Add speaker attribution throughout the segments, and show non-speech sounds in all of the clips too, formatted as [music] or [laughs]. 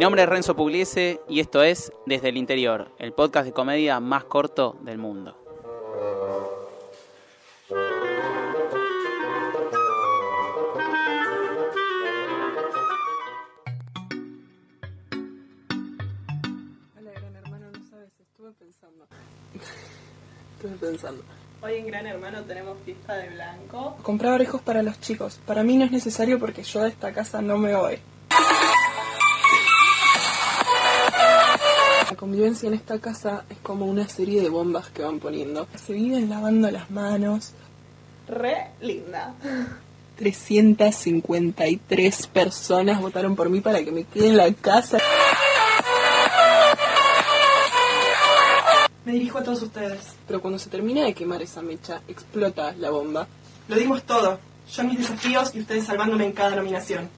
Speaker 1: Mi nombre es Renzo Pugliese y esto es Desde el Interior, el podcast de comedia más corto del mundo.
Speaker 2: Hola, gran hermano, no sabes, estuve pensando. [laughs] estuve pensando.
Speaker 3: Hoy en Gran Hermano tenemos fiesta de blanco.
Speaker 2: Comprar orejos para los chicos. Para mí no es necesario porque yo de esta casa no me voy. Convivencia en esta casa es como una serie de bombas que van poniendo. Se viven lavando las manos.
Speaker 3: Re linda.
Speaker 2: 353 personas votaron por mí para que me quede en la casa.
Speaker 4: Me dirijo a todos ustedes.
Speaker 2: Pero cuando se termina de quemar esa mecha, explota la bomba.
Speaker 4: Lo dimos todo. Yo mis desafíos y ustedes salvándome en cada nominación.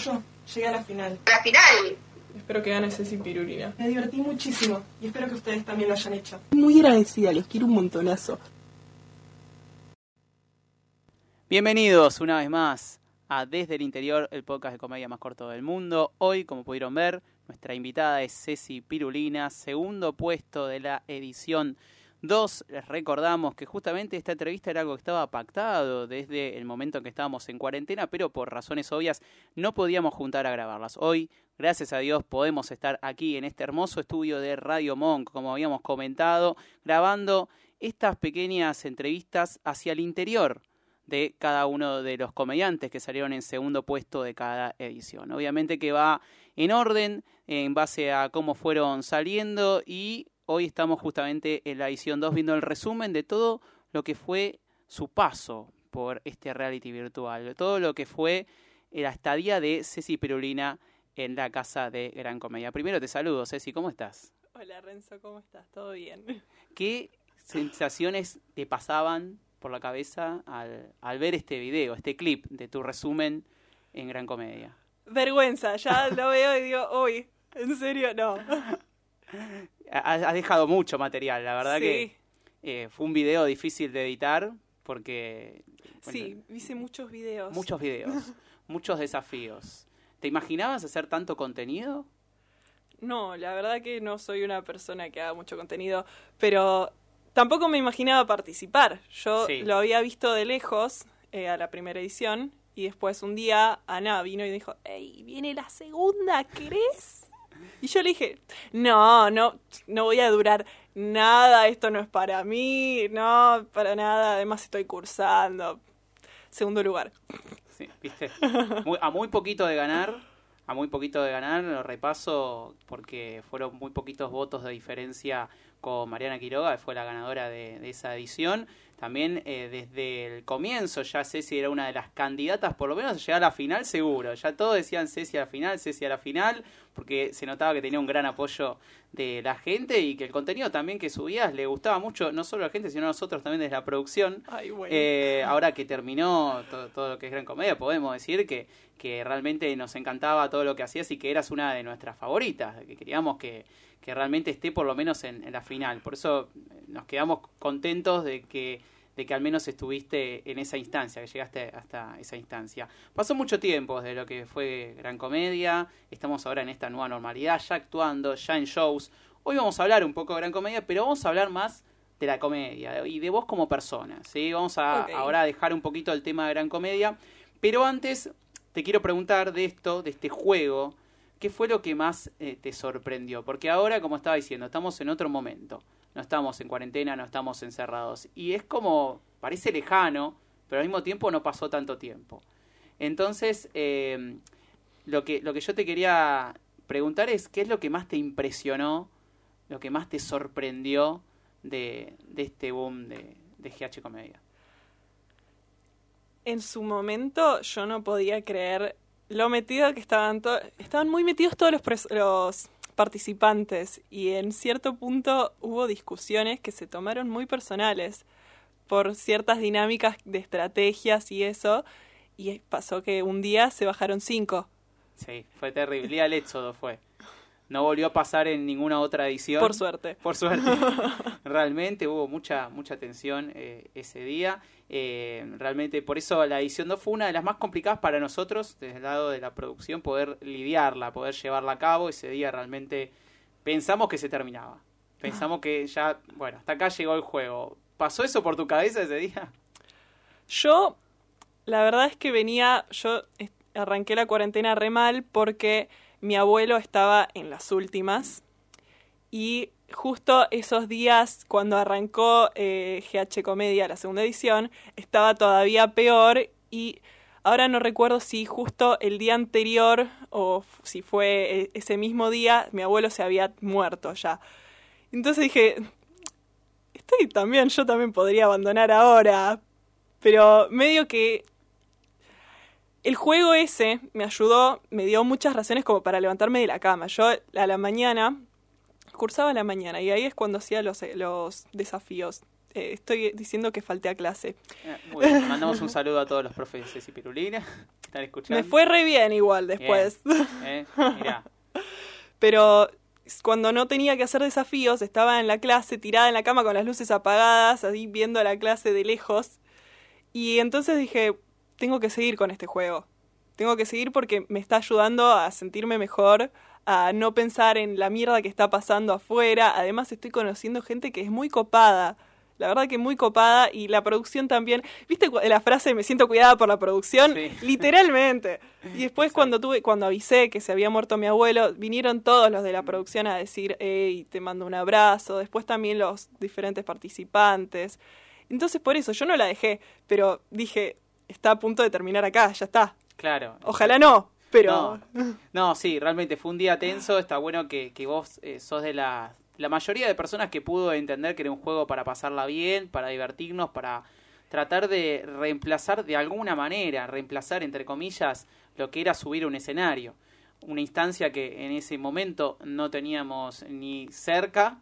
Speaker 4: A apoyo, llegué a la final.
Speaker 5: la final.
Speaker 2: Espero que gane Ceci Pirulina.
Speaker 4: Me divertí muchísimo y espero que ustedes también lo hayan hecho.
Speaker 2: Muy agradecida, los quiero un montonazo.
Speaker 1: Bienvenidos una vez más a Desde el Interior, el podcast de comedia más corto del mundo. Hoy, como pudieron ver, nuestra invitada es Ceci Pirulina, segundo puesto de la edición 2. Les recordamos que justamente esta entrevista era algo que estaba pactado desde el momento en que estábamos en cuarentena, pero por razones obvias no podíamos juntar a grabarlas. Hoy, gracias a Dios, podemos estar aquí en este hermoso estudio de Radio Monk, como habíamos comentado, grabando estas pequeñas entrevistas hacia el interior de cada uno de los comediantes que salieron en segundo puesto de cada edición. Obviamente que va en orden en base a cómo fueron saliendo y hoy estamos justamente en la edición 2 viendo el resumen de todo lo que fue su paso por este reality virtual, de todo lo que fue la estadía de Ceci Perulina en la casa de Gran Comedia. Primero te saludo, Ceci, ¿cómo estás?
Speaker 3: Hola Renzo, ¿cómo estás? ¿Todo bien?
Speaker 1: ¿Qué sensaciones te pasaban por la cabeza al, al ver este video, este clip de tu resumen en Gran Comedia?
Speaker 3: Vergüenza, ya lo veo y digo, uy, ¿en serio? No.
Speaker 1: Has dejado mucho material, la verdad
Speaker 3: Sí.
Speaker 1: que eh, fue un video difícil de editar porque... bueno,
Speaker 3: Sí, hice muchos videos.
Speaker 1: Muchos videos, [laughs] muchos desafíos. ¿Te imaginabas hacer tanto contenido?
Speaker 3: No, la verdad que no soy una persona que haga mucho contenido, pero tampoco me imaginaba participar. Yo
Speaker 1: Sí.
Speaker 3: lo había visto de lejos eh, a la primera edición y después un día Ana vino y dijo, hey, viene la segunda, ¿querés? Y yo le dije, no, no, no voy a durar nada, esto no es para mí, no, para nada, además estoy cursando. Segundo lugar.
Speaker 1: Sí, ¿viste? A muy poquito de ganar, a muy poquito de ganar, lo repaso porque fueron muy poquitos votos de diferencia con Mariana Quiroga, que fue la ganadora de, de esa edición. También eh, desde el comienzo ya Ceci era una de las candidatas, por lo menos a llegar a la final seguro. Ya todos decían Ceci a la final, Ceci a la final, porque se notaba que tenía un gran apoyo de la gente y que el contenido también que subías le gustaba mucho, no solo a la gente, sino a nosotros también desde la producción.
Speaker 3: Ay, bueno.
Speaker 1: Eh, ahora que terminó todo, todo lo que es Gran Comedia, podemos decir que, que realmente nos encantaba todo lo que hacías y que eras una de nuestras favoritas, que queríamos que, que realmente esté por lo menos en, en la final. Por eso eh, nos quedamos contentos de que, de que al menos estuviste en esa instancia, que llegaste hasta esa instancia. Pasó mucho tiempo desde lo que fue Gran Comedia, estamos ahora en esta nueva normalidad, ya actuando, ya en shows. Hoy vamos a hablar un poco de Gran Comedia, pero vamos a hablar más de la comedia y de vos como persona, ¿sí? Vamos a ahora dejar un poquito el tema de Gran Comedia, pero antes te quiero preguntar de esto, de este juego, ¿qué fue lo que más eh, te sorprendió? Porque ahora, como estaba diciendo, estamos en otro momento, no estamos en cuarentena, no estamos encerrados, y es como, parece lejano, pero al mismo tiempo no pasó tanto tiempo. Entonces, eh, lo, que, lo que yo te quería preguntar es, ¿qué es lo que más te impresionó, lo que más te sorprendió de, de este boom de, de GH Comedia?
Speaker 3: En su momento yo no podía creer lo metido que estaban to- estaban muy metidos todos los, los participantes y en cierto punto hubo discusiones que se tomaron muy personales por ciertas dinámicas de estrategias y eso y pasó que un día se bajaron cinco
Speaker 1: Sí, fue terrible. El éxodo fue. No volvió a pasar en ninguna otra edición.
Speaker 3: Por suerte.
Speaker 1: Por suerte. [laughs] realmente hubo mucha, mucha tensión eh, ese día. Eh, realmente, por eso la edición 2 fue una de las más complicadas para nosotros, desde el lado de la producción, poder lidiarla, poder llevarla a cabo. Ese día realmente pensamos que se terminaba. Pensamos que ya, bueno, hasta acá llegó el juego. ¿Pasó eso por tu cabeza ese día?
Speaker 3: Yo, la verdad es que venía, yo arranqué la cuarentena re mal porque mi abuelo estaba en las últimas y justo esos días cuando arrancó eh, GH Comedia, la segunda edición, estaba todavía peor y ahora no recuerdo si justo el día anterior o si fue eh, ese mismo día mi abuelo se había muerto ya. Entonces dije, estoy también, yo también podría abandonar ahora, pero medio que el juego ese me ayudó, me dio muchas razones como para levantarme de la cama. Yo a la mañana, cursaba a la mañana y ahí es cuando hacía los, los desafíos. Eh, estoy diciendo que falté a clase.
Speaker 1: Eh, muy bien, mandamos un saludo a todos los profes de Ceci Pirulina están escuchando.
Speaker 3: Me fue re bien igual después.
Speaker 1: Eh, mirá.
Speaker 3: Pero cuando no tenía que hacer desafíos, estaba en la clase tirada en la cama con las luces apagadas, así viendo la clase de lejos. Y entonces dije, tengo que seguir con este juego. Tengo que seguir porque me está ayudando a sentirme mejor, a no pensar en la mierda que está pasando afuera. Además estoy conociendo gente que es muy copada. La verdad que muy copada y la producción también. ¿Viste la frase me siento cuidada por la producción?
Speaker 1: Sí. [laughs]
Speaker 3: Literalmente. [laughs] Y después cuando tuve, cuando avisé que se había muerto mi abuelo, vinieron todos los de la producción a decir, hey, te mando un abrazo. Después también los diferentes participantes. Entonces por eso yo no la dejé, pero dije, está a punto de terminar acá, ya está.
Speaker 1: Claro.
Speaker 3: Ojalá no, pero
Speaker 1: No, no, sí, realmente fue un día tenso. Está bueno que, que vos eh, sos de la, la mayoría de personas que pudo entender que era un juego para pasarla bien, para divertirnos, para tratar de reemplazar de alguna manera, reemplazar entre comillas lo que era subir un escenario. Una instancia que en ese momento no teníamos ni cerca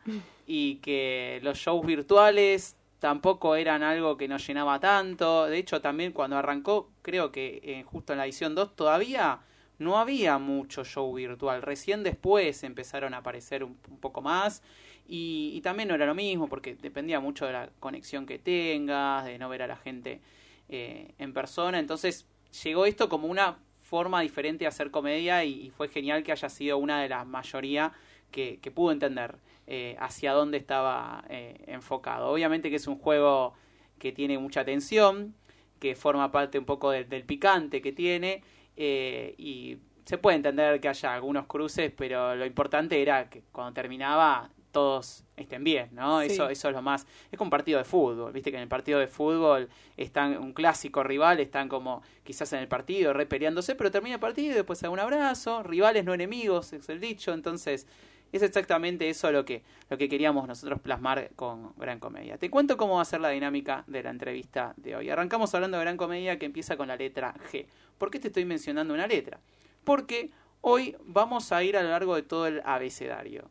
Speaker 1: y que los shows virtuales tampoco eran algo que nos llenaba tanto. De hecho, también cuando arrancó, creo que eh, justo en la edición 2 todavía no había mucho show virtual. Recién después empezaron a aparecer un, poco más. Y, y también no era lo mismo porque dependía mucho de la conexión que tengas, de no ver a la gente eh, en persona. Entonces llegó esto como una forma diferente de hacer comedia y, y fue genial que haya sido una de la mayoría que, que pudo entender eh, hacia dónde estaba eh, enfocado. Obviamente que es un juego que tiene mucha tensión, que forma parte un poco del, del picante que tiene eh, y se puede entender que haya algunos cruces, pero lo importante era que cuando terminaba todos estén bien, ¿no?
Speaker 3: Sí.
Speaker 1: Eso, eso es lo más. Es como un partido de fútbol, viste que en el partido de fútbol están un clásico rival, están como quizás en el partido re peleándose, pero termina el partido y después hay un abrazo, rivales no enemigos, es el dicho, entonces es exactamente eso lo que, lo que queríamos nosotros plasmar con Gran Comedia. Te cuento cómo va a ser la dinámica de la entrevista de hoy. Arrancamos hablando de Gran Comedia que empieza con la letra G. ¿Por qué te estoy mencionando una letra? Porque hoy vamos a ir a lo largo de todo el abecedario.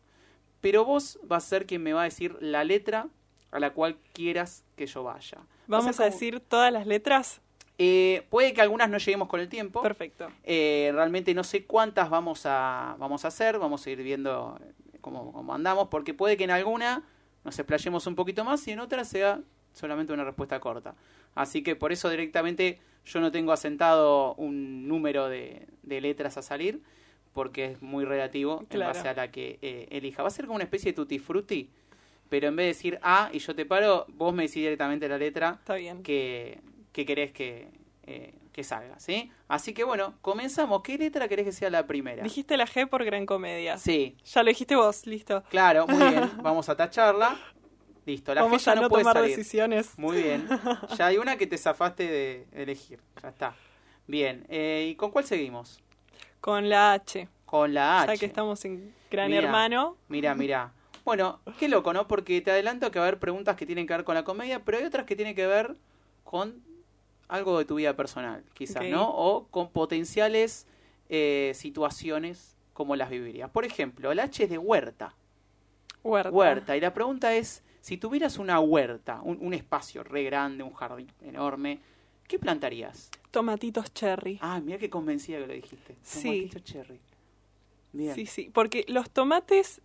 Speaker 1: Pero vos vas a ser quien me va a decir la letra a la cual quieras que yo vaya. Va
Speaker 3: vamos a
Speaker 1: como-
Speaker 3: decir todas las letras.
Speaker 1: Eh, puede que algunas no lleguemos con el tiempo.
Speaker 3: Perfecto.
Speaker 1: Eh, realmente no sé cuántas vamos a, vamos a hacer, vamos a ir viendo eh, cómo, cómo andamos, porque puede que en alguna nos explayemos un poquito más y en otra sea solamente una respuesta corta. Así que por eso directamente yo no tengo asentado un número de, de letras a salir, porque es muy relativo
Speaker 3: Claro.
Speaker 1: en base a la que eh, elija. Va a ser como una especie de tutti frutti, pero en vez de decir A y yo te paro, vos me decís directamente la letra
Speaker 3: Está bien.
Speaker 1: que, que querés que, eh, que salga, ¿sí? Así que bueno, comenzamos. ¿Qué letra querés que sea la primera?
Speaker 3: Dijiste la G por Gran Comedia.
Speaker 1: Sí,
Speaker 3: Ya lo dijiste vos, listo.
Speaker 1: claro, muy bien. [laughs] Vamos a tacharla. Listo, la
Speaker 3: Vamos
Speaker 1: G ya
Speaker 3: a
Speaker 1: no,
Speaker 3: no
Speaker 1: puede
Speaker 3: tomar
Speaker 1: salir.
Speaker 3: decisiones.
Speaker 1: Muy bien. Ya hay una que te zafaste de elegir. Ya está. Bien. eh, ¿Y con cuál seguimos?
Speaker 3: Con la H.
Speaker 1: Con la H.
Speaker 3: Ya que estamos en Gran. Hermano.
Speaker 1: Mira, mira. Bueno, qué loco, ¿no? Porque te adelanto que va a haber preguntas que tienen que ver con la comedia, pero hay otras que tienen que ver con algo de tu vida personal, quizás. ¿no? O con potenciales eh, situaciones como las vivirías. Por ejemplo, el H es de huerta.
Speaker 3: Huerta.
Speaker 1: Huerta. Y la pregunta es, si tuvieras una huerta, un, un espacio re grande, un jardín enorme, ¿qué plantarías?
Speaker 3: Tomatitos cherry.
Speaker 1: Ah, mira qué convencida que lo dijiste.
Speaker 3: Sí.
Speaker 1: Tomatito cherry. Bien.
Speaker 3: Sí, sí, porque los tomates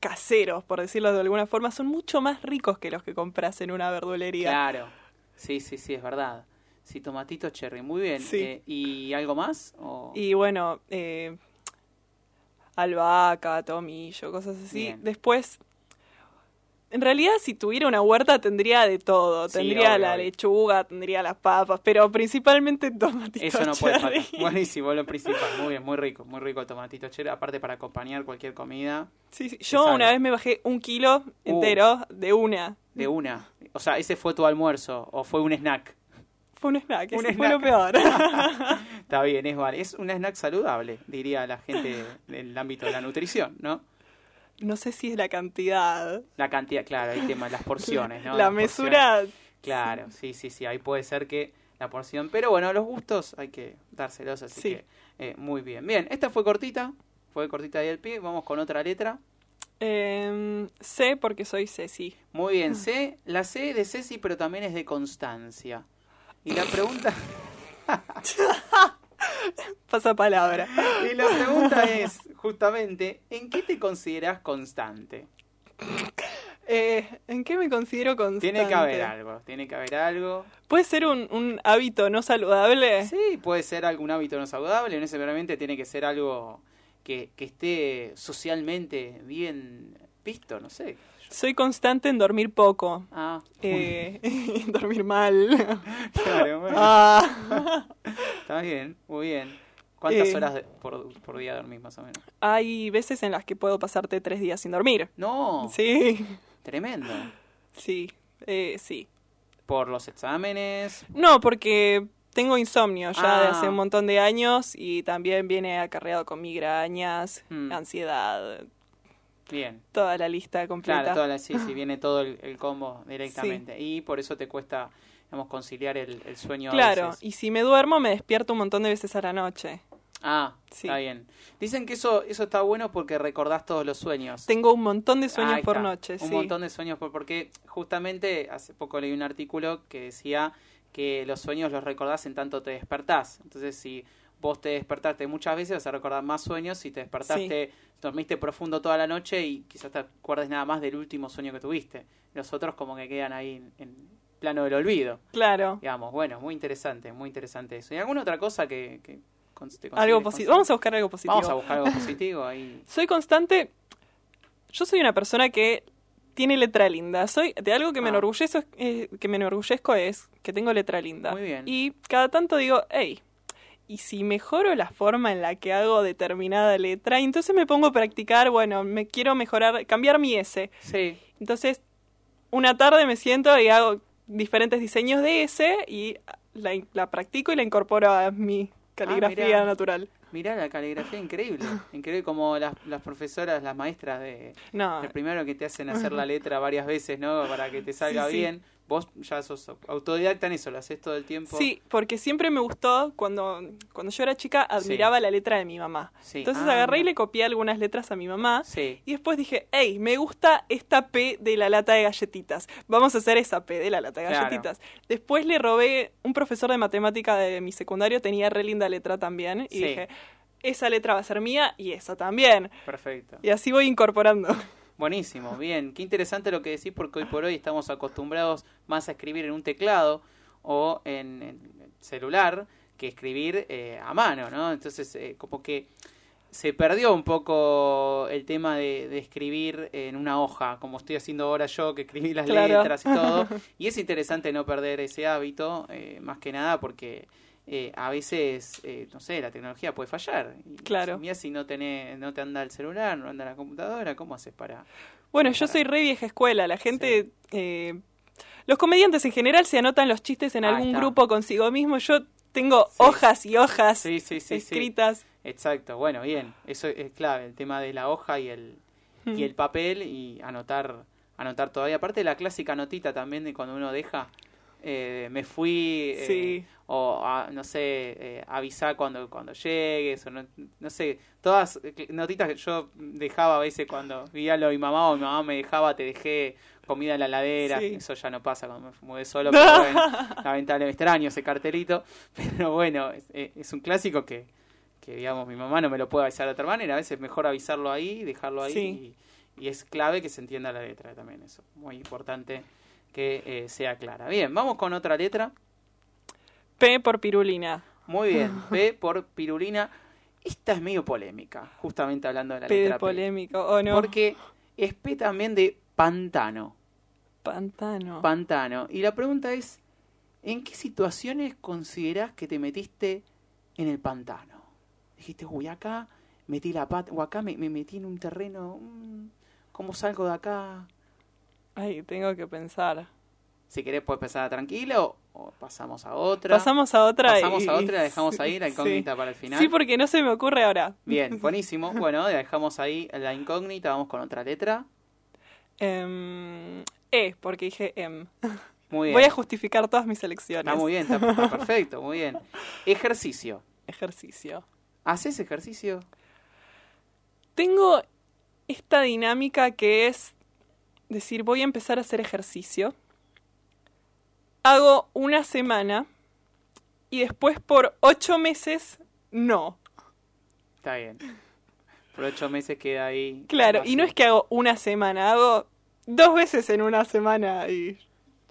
Speaker 3: caseros, por decirlo de alguna forma, son mucho más ricos que los que compras en una verdulería.
Speaker 1: Claro. Sí, sí, sí, es verdad. Sí, tomatito cherry, muy bien.
Speaker 3: Sí.
Speaker 1: Eh, ¿Y algo más? O-
Speaker 3: Y bueno, eh, albahaca, tomillo, cosas así.
Speaker 1: Bien.
Speaker 3: Después, en realidad si tuviera una huerta tendría de todo.
Speaker 1: Sí,
Speaker 3: Tendría
Speaker 1: obvio,
Speaker 3: la
Speaker 1: obvio.
Speaker 3: lechuga, tendría las papas, pero principalmente tomatito
Speaker 1: Eso no puede faltar. Buenísimo, lo principal. [laughs] Muy bien, muy rico, muy rico el tomatito cherry. Aparte para acompañar cualquier comida,
Speaker 3: Sí, sí. Yo una vez me bajé un kilo
Speaker 1: Uh.
Speaker 3: entero de una.
Speaker 1: de una. O sea, ese fue tu almuerzo o fue un snack.
Speaker 3: Fue un snack,
Speaker 1: Un
Speaker 3: eso fue
Speaker 1: snack.
Speaker 3: lo peor. [laughs] [laughs]
Speaker 1: Está bien, es vale. Es un snack saludable, diría la gente del ámbito de la nutrición, ¿no?
Speaker 3: No sé si es la cantidad.
Speaker 1: La cantidad, claro, el tema, las porciones, ¿no?
Speaker 3: la
Speaker 1: Las
Speaker 3: mesura.
Speaker 1: porciones. Claro, sí, sí, sí, ahí puede ser que la porción. Pero bueno, los gustos hay que dárselos, así
Speaker 3: Sí.
Speaker 1: que eh, muy bien. Bien, esta fue cortita, fue cortita ahí el pie. Vamos con otra letra.
Speaker 3: Eh, sé porque soy Ceci.
Speaker 1: Muy bien, C, la C de Ceci, pero también es de constancia. Y la pregunta, [laughs] [laughs] [laughs]
Speaker 3: Pasa palabra.
Speaker 1: y la pregunta es, justamente, ¿en qué te consideras constante?
Speaker 3: Eh, ¿En qué me considero constante?
Speaker 1: Tiene que haber algo, tiene que haber algo.
Speaker 3: ¿Puede ser un, un hábito no saludable?
Speaker 1: Sí, puede ser algún hábito no saludable, no necesariamente tiene que ser algo que, que esté socialmente bien visto, no sé.
Speaker 3: Soy constante en dormir poco.
Speaker 1: Ah,
Speaker 3: Eh, [laughs] dormir mal. [laughs]
Speaker 1: claro, bueno,
Speaker 3: Ah,
Speaker 1: está bien, muy bien. ¿Cuántas
Speaker 3: Eh.
Speaker 1: horas de- por, por día dormís más o menos?
Speaker 3: hay veces en las que puedo pasarte tres días sin dormir.
Speaker 1: No,
Speaker 3: Sí,
Speaker 1: tremendo.
Speaker 3: sí, eh, sí.
Speaker 1: Por los exámenes,
Speaker 3: No, porque tengo insomnio ya de
Speaker 1: Ah.
Speaker 3: hace un montón de años y también viene acarreado con migrañas,
Speaker 1: Mm.
Speaker 3: ansiedad,
Speaker 1: bien.
Speaker 3: toda la lista completa.
Speaker 1: Claro, toda la, sí, sí, viene todo el, el combo directamente. Y por eso te cuesta, digamos, conciliar el, el sueño a
Speaker 3: Claro,
Speaker 1: veces.
Speaker 3: y si me duermo me despierto un montón de veces a la noche.
Speaker 1: Ah,
Speaker 3: Sí.
Speaker 1: está bien. Dicen que eso, eso está bueno porque recordás todos los sueños.
Speaker 3: Tengo un montón de sueños por noche,
Speaker 1: Un
Speaker 3: sí.
Speaker 1: montón de sueños por, porque justamente hace poco leí un artículo que decía que los sueños los recordás en tanto te despertás. Entonces, si vos te despertaste muchas veces, vas a recordar más sueños. Si te despertaste, dormiste profundo toda la noche y quizás te acuerdes nada más del último sueño que tuviste. Los otros como que quedan ahí en, en plano del olvido.
Speaker 3: Claro.
Speaker 1: Digamos, bueno, muy interesante, muy interesante eso. ¿Y alguna otra cosa que, que
Speaker 3: Algo positivo. Vamos a buscar algo positivo.
Speaker 1: Vamos a buscar algo positivo ahí. [laughs]
Speaker 3: Soy constante. Yo soy una persona que tiene letra linda. Soy de algo que me
Speaker 1: Ah.
Speaker 3: enorgullezco, eh, que me enorgullezco es que tengo letra linda.
Speaker 1: Muy bien.
Speaker 3: Y cada tanto digo, hey, y si mejoro la forma en la que hago determinada letra, entonces me pongo a practicar, bueno, me quiero mejorar, cambiar mi S.
Speaker 1: Sí,
Speaker 3: Entonces, una tarde me siento y hago diferentes diseños de S y la, practico y la incorporo a mi caligrafía
Speaker 1: Ah, mirá.
Speaker 3: natural.
Speaker 1: mirá la caligrafía increíble. [laughs] Increíble como las, las profesoras, las maestras de,
Speaker 3: No,
Speaker 1: El primero que te hacen hacer [laughs] la letra varias veces, ¿no? Para que te salga
Speaker 3: Sí, sí.
Speaker 1: Vos ya sos autodidacta en eso, lo haces todo el tiempo.
Speaker 3: Sí, porque siempre me gustó, cuando, cuando yo era chica, admiraba la letra de mi mamá.
Speaker 1: Sí.
Speaker 3: Entonces
Speaker 1: Ah,
Speaker 3: agarré y le copié algunas letras a mi mamá.
Speaker 1: Sí.
Speaker 3: Y después dije, hey, me gusta esta P de la lata de galletitas. Vamos a hacer esa P de la lata de
Speaker 1: Claro.
Speaker 3: galletitas. Después le robé, un profesor de matemática de mi secundario tenía re linda letra también. Y dije, esa letra va a ser mía y esa también.
Speaker 1: Perfecto.
Speaker 3: Y así voy incorporando.
Speaker 1: Buenísimo, bien. Qué interesante lo que decís porque hoy por hoy estamos acostumbrados más a escribir en un teclado o en, en celular que escribir eh, a mano, ¿no? Entonces, eh, como que se perdió un poco el tema de, de escribir en una hoja, como estoy haciendo ahora yo, que escribí las
Speaker 3: Claro.
Speaker 1: letras y todo. [laughs] Y es interesante no perder ese hábito, eh, más que nada porque eh, a veces, eh, no sé, la tecnología puede fallar. Y
Speaker 3: Claro.
Speaker 1: Mira, si no, tenés, no te anda el celular, no anda la computadora, ¿cómo haces para...?
Speaker 3: Bueno, yo soy re vieja escuela. La gente. eh, los comediantes en general se anotan los chistes en algún
Speaker 1: está.
Speaker 3: grupo consigo mismo. Yo tengo
Speaker 1: Sí.
Speaker 3: hojas y hojas
Speaker 1: Sí,
Speaker 3: escritas.
Speaker 1: Exacto, bueno, bien, eso es clave, el tema de la hoja y el, y el papel y anotar, anotar todavía. Aparte de la clásica notita también de cuando uno deja, eh, me fui, eh,
Speaker 3: Sí.
Speaker 1: o ah, no sé, eh, avisar cuando, cuando llegues, o no, no sé, todas eh, notitas que yo dejaba a veces cuando vivía lo de mi mamá o mi mamá me dejaba, te dejé comida en la heladera,
Speaker 3: Sí.
Speaker 1: eso ya no pasa cuando me mudé solo, pero [laughs] bueno, lamentablemente extraño ese cartelito, pero bueno, es, es un clásico que, que, digamos, mi mamá no me lo puede avisar de otra manera. A veces es mejor avisarlo ahí, dejarlo ahí.
Speaker 3: Sí.
Speaker 1: Y, y es clave que se entienda la letra también, eso. Muy importante que eh, sea clara. Bien, vamos con otra letra.
Speaker 3: P por pirulina.
Speaker 1: Muy bien, [laughs] P por pirulina. Esta es medio polémica, justamente hablando de la
Speaker 3: P de
Speaker 1: letra P.
Speaker 3: polémico. ¿O no?
Speaker 1: Porque es P también de pantano.
Speaker 3: Pantano.
Speaker 1: Pantano. Y la pregunta es, ¿en qué situaciones considerás que te metiste en el pantano? Dijiste, uy, acá metí la pata, o acá me, me metí en un terreno, mm, ¿cómo salgo de acá?
Speaker 3: Ay, tengo que pensar.
Speaker 1: Si querés puedes empezar tranquila o, pasamos a otra.
Speaker 3: Pasamos a otra
Speaker 1: Pasamos
Speaker 3: y...
Speaker 1: a otra, dejamos [laughs] ahí la
Speaker 3: sí.
Speaker 1: incógnita para el final.
Speaker 3: Sí, porque no se me ocurre ahora.
Speaker 1: Bien, [laughs] buenísimo. Bueno, dejamos ahí la incógnita, vamos con otra letra.
Speaker 3: Em, e, porque dije em.
Speaker 1: Muy bien.
Speaker 3: Voy a justificar todas mis elecciones.
Speaker 1: Está muy bien, está, está [laughs] perfecto, muy bien. Ejercicio.
Speaker 3: Ejercicio.
Speaker 1: ¿Haces ejercicio?
Speaker 3: Tengo esta dinámica que es decir, voy a empezar a hacer ejercicio. Hago una semana y después por ocho meses no.
Speaker 1: Está bien. Por ocho meses queda ahí.
Speaker 3: Claro, y no es que hago una semana, hago dos veces en una semana y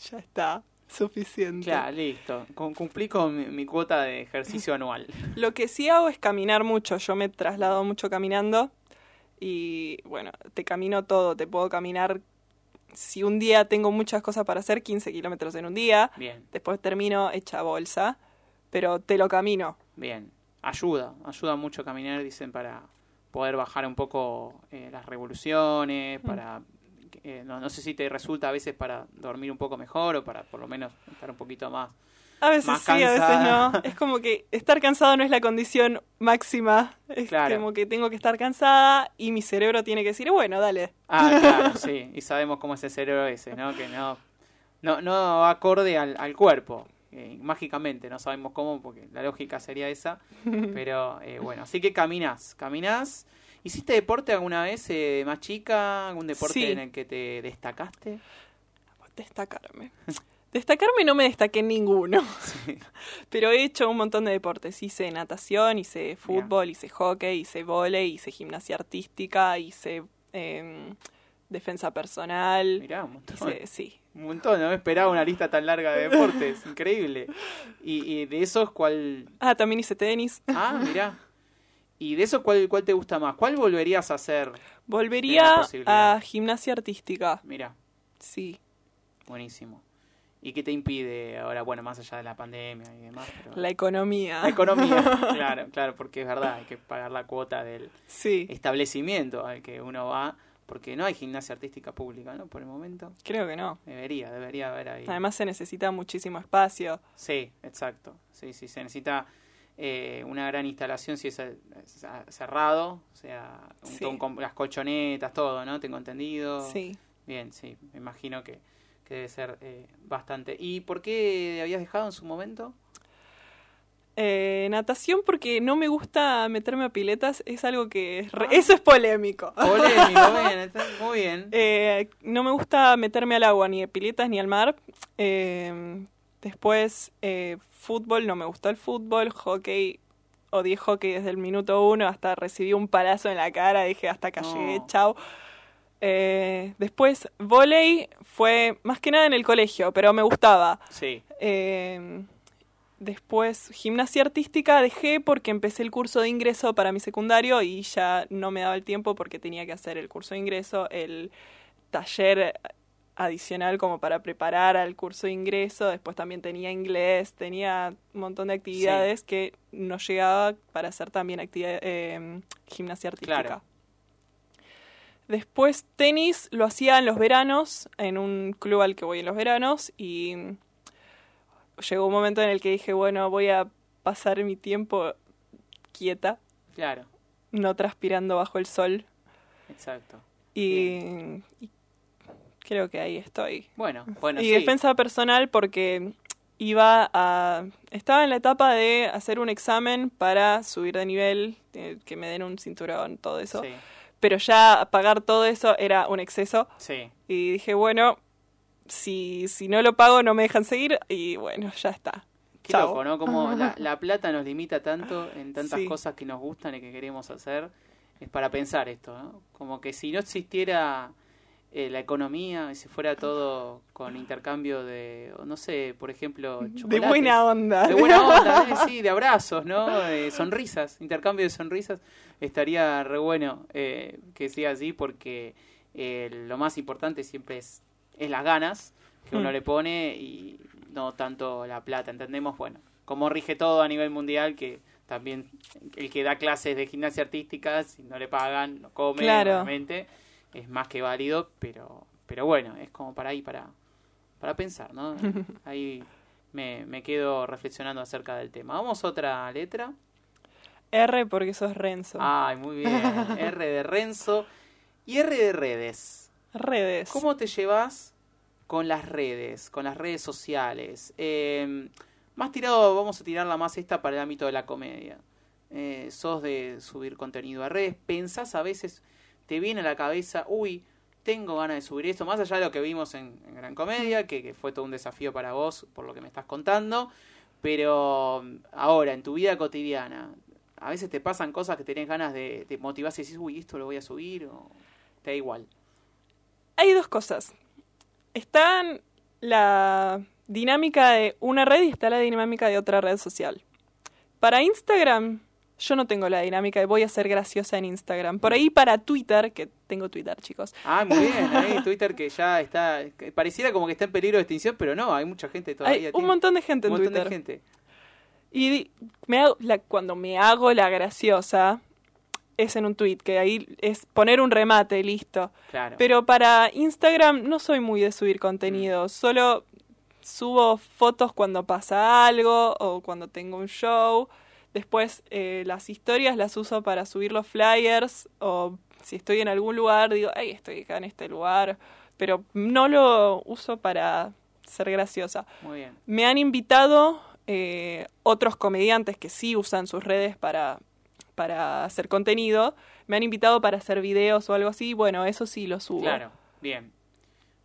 Speaker 3: ya está, suficiente.
Speaker 1: Claro, listo. Cum- Cumplí con mi, mi cuota de ejercicio [laughs] anual.
Speaker 3: Lo que sí hago es caminar mucho, yo me traslado mucho caminando y bueno, te camino todo, te puedo caminar, si un día tengo muchas cosas para hacer, 15 kilómetros en un día,
Speaker 1: Bien,
Speaker 3: después termino hecha bolsa, pero te lo camino.
Speaker 1: bien. Ayuda, ayuda mucho caminar, dicen, para poder bajar un poco eh, las revoluciones,
Speaker 3: Mm.
Speaker 1: para... eh, no, no sé si te resulta a veces para dormir un poco mejor o para por lo menos estar un poquito más...
Speaker 3: A veces
Speaker 1: Más
Speaker 3: sí, a veces no. [laughs] Es como que estar cansado no es la condición máxima. Es
Speaker 1: Claro.
Speaker 3: como que tengo que estar cansada y mi cerebro tiene que decir, bueno, dale.
Speaker 1: Ah, claro, sí. Y sabemos cómo es el cerebro ese, ¿no? Que no, no, no va acorde al, al cuerpo. eh, mágicamente, no sabemos cómo, porque la lógica sería esa. [laughs] Pero eh, bueno, así que caminás, caminás. ¿Hiciste deporte alguna vez eh, más chica? ¿Algún deporte
Speaker 3: Sí.
Speaker 1: en el que te destacaste?
Speaker 3: Destacarme. [laughs] Destacarme no me destaqué en ninguno. [laughs]
Speaker 1: Sí. [laughs]
Speaker 3: Pero he hecho un montón de deportes. Hice natación, hice fútbol, hice hockey, hice volei, hice gimnasia artística, hice em, defensa personal.
Speaker 1: Mirá, un montón.
Speaker 3: Hice, sí.
Speaker 1: Un montón, no me esperaba una lista tan larga de deportes, [laughs] increíble. Y, y de esos, ¿cuál?
Speaker 3: Ah, también hice tenis.
Speaker 1: Ah, mirá. ¿Y de esos cuál, cuál te gusta más? ¿Cuál volverías a hacer?
Speaker 3: Volvería a gimnasia artística.
Speaker 1: Mirá,
Speaker 3: Sí.
Speaker 1: buenísimo. ¿Y qué te impide ahora, bueno, más allá de la pandemia y demás? pero-
Speaker 3: La economía.
Speaker 1: La economía, [laughs] claro, claro, porque es verdad, hay que pagar la cuota del
Speaker 3: Sí,
Speaker 1: establecimiento al que uno va, porque no hay gimnasia artística pública, ¿no? Por el momento.
Speaker 3: creo que no.
Speaker 1: Debería, debería haber ahí.
Speaker 3: Además se necesita muchísimo espacio.
Speaker 1: Sí, exacto. Sí, sí, se necesita eh, una gran instalación si es, cerrado, o sea, un-
Speaker 3: Sí.
Speaker 1: com- las colchonetas, todo, ¿no? Tengo entendido.
Speaker 3: Sí.
Speaker 1: Bien, sí, me imagino que, que debe ser eh, bastante. ¿Y por qué habías dejado en su momento?
Speaker 3: Eh, natación porque no me gusta meterme a piletas, es algo que... es re- Eso es polémico.
Speaker 1: Polémico, [laughs] bien, está muy bien.
Speaker 3: Eh, no me gusta meterme al agua, ni de piletas ni al mar. Eh, después, eh, fútbol, no me gustó el fútbol. Hockey, odié hockey desde el minuto uno, hasta recibí un palazo en la cara, dije hasta acá
Speaker 1: No.
Speaker 3: llegué, chao. Eh, después, volei fue más que nada en el colegio, pero me gustaba.
Speaker 1: Sí,
Speaker 3: Eh, después, gimnasia artística dejé porque empecé el curso de ingreso para mi secundario y ya no me daba el tiempo porque tenía que hacer el curso de ingreso, el taller adicional como para preparar al curso de ingreso. Después también tenía inglés, tenía un montón de actividades que no llegaba para hacer también actividad, eh, gimnasia artística.
Speaker 1: Claro.
Speaker 3: Después tenis lo hacía en los veranos, en un club al que voy en los veranos y llegó un momento en el que dije, bueno, voy a pasar mi tiempo quieta,
Speaker 1: claro,
Speaker 3: no transpirando bajo el sol
Speaker 1: exacto.
Speaker 3: y, y creo que ahí estoy.
Speaker 1: Bueno, bueno,
Speaker 3: y
Speaker 1: sí.
Speaker 3: defensa personal porque iba a estaba en la etapa de hacer un examen para subir de nivel, eh, que me den un cinturón, todo eso.
Speaker 1: Sí,
Speaker 3: Pero ya pagar todo eso era un exceso
Speaker 1: sí,
Speaker 3: y dije, bueno, si si no lo pago no me dejan seguir y bueno, ya está.
Speaker 1: Qué
Speaker 3: Chao.
Speaker 1: loco, ¿no? Como la, la plata nos limita tanto en tantas
Speaker 3: Sí.
Speaker 1: cosas que nos gustan y que queremos hacer. Es para pensar esto, ¿no? Como que si no existiera eh, la economía, y si fuera todo con intercambio de, no sé, por ejemplo,
Speaker 3: De
Speaker 1: chocolates.
Speaker 3: buena onda.
Speaker 1: De buena onda, ¿eh? sí, de abrazos, ¿no? De sonrisas, intercambio de sonrisas. Estaría re bueno eh, que sea así porque eh, lo más importante siempre es, es las ganas que uno
Speaker 3: Mm.
Speaker 1: le pone y no tanto la plata, ¿entendemos? Bueno, como rige todo a nivel mundial, que también el que da clases de gimnasia artística, si no le pagan, no come,
Speaker 3: Claro.
Speaker 1: obviamente, es más que válido, pero, pero bueno, es como para ahí, para, para pensar, ¿no? [laughs] Ahí me, me quedo reflexionando acerca del tema. Vamos a otra letra.
Speaker 3: R porque sos Renzo.
Speaker 1: Ay, muy bien. [laughs] R de Renzo. Y R de redes.
Speaker 3: Redes.
Speaker 1: ¿Cómo te llevas con las redes, con las redes sociales? Eh, más tirado, vamos a tirarla más esta para el ámbito de la comedia. Eh, sos de subir contenido a redes, pensás a veces, te viene a la cabeza, uy, tengo ganas de subir esto, más allá de lo que vimos en, Gran Comedia, que, fue todo un desafío para vos por lo que me estás contando, pero ahora, en tu vida cotidiana, a veces te pasan cosas que tenés ganas de, de motivarse y decís, uy, esto lo voy a subir, o te da igual.
Speaker 3: Hay dos cosas. Está la dinámica de una red y está la dinámica de otra red social. Para Instagram, yo no tengo la dinámica de voy a ser graciosa en Instagram. Por ahí para Twitter, que tengo Twitter, chicos.
Speaker 1: Ah, muy bien, [laughs] ahí Twitter que ya está, pareciera como que está en peligro de extinción, pero no, hay mucha gente todavía.
Speaker 3: Hay un
Speaker 1: tiene-
Speaker 3: montón de gente en
Speaker 1: un montón
Speaker 3: Twitter.
Speaker 1: de gente.
Speaker 3: Y me hago- la- cuando me hago la graciosa, es en un tweet, que ahí es poner un remate, listo.
Speaker 1: Claro.
Speaker 3: Pero para Instagram no soy muy de subir contenido, solo subo fotos cuando pasa algo o cuando tengo un show. Después eh, las historias las uso para subir los flyers o si estoy en algún lugar digo, ay, estoy acá en este lugar. Pero no lo uso para ser graciosa.
Speaker 1: Muy bien.
Speaker 3: Me han invitado eh, otros comediantes que sí usan sus redes para, para hacer contenido. Me han invitado para hacer videos o algo así. Bueno, eso sí lo subo.
Speaker 1: Claro, bien.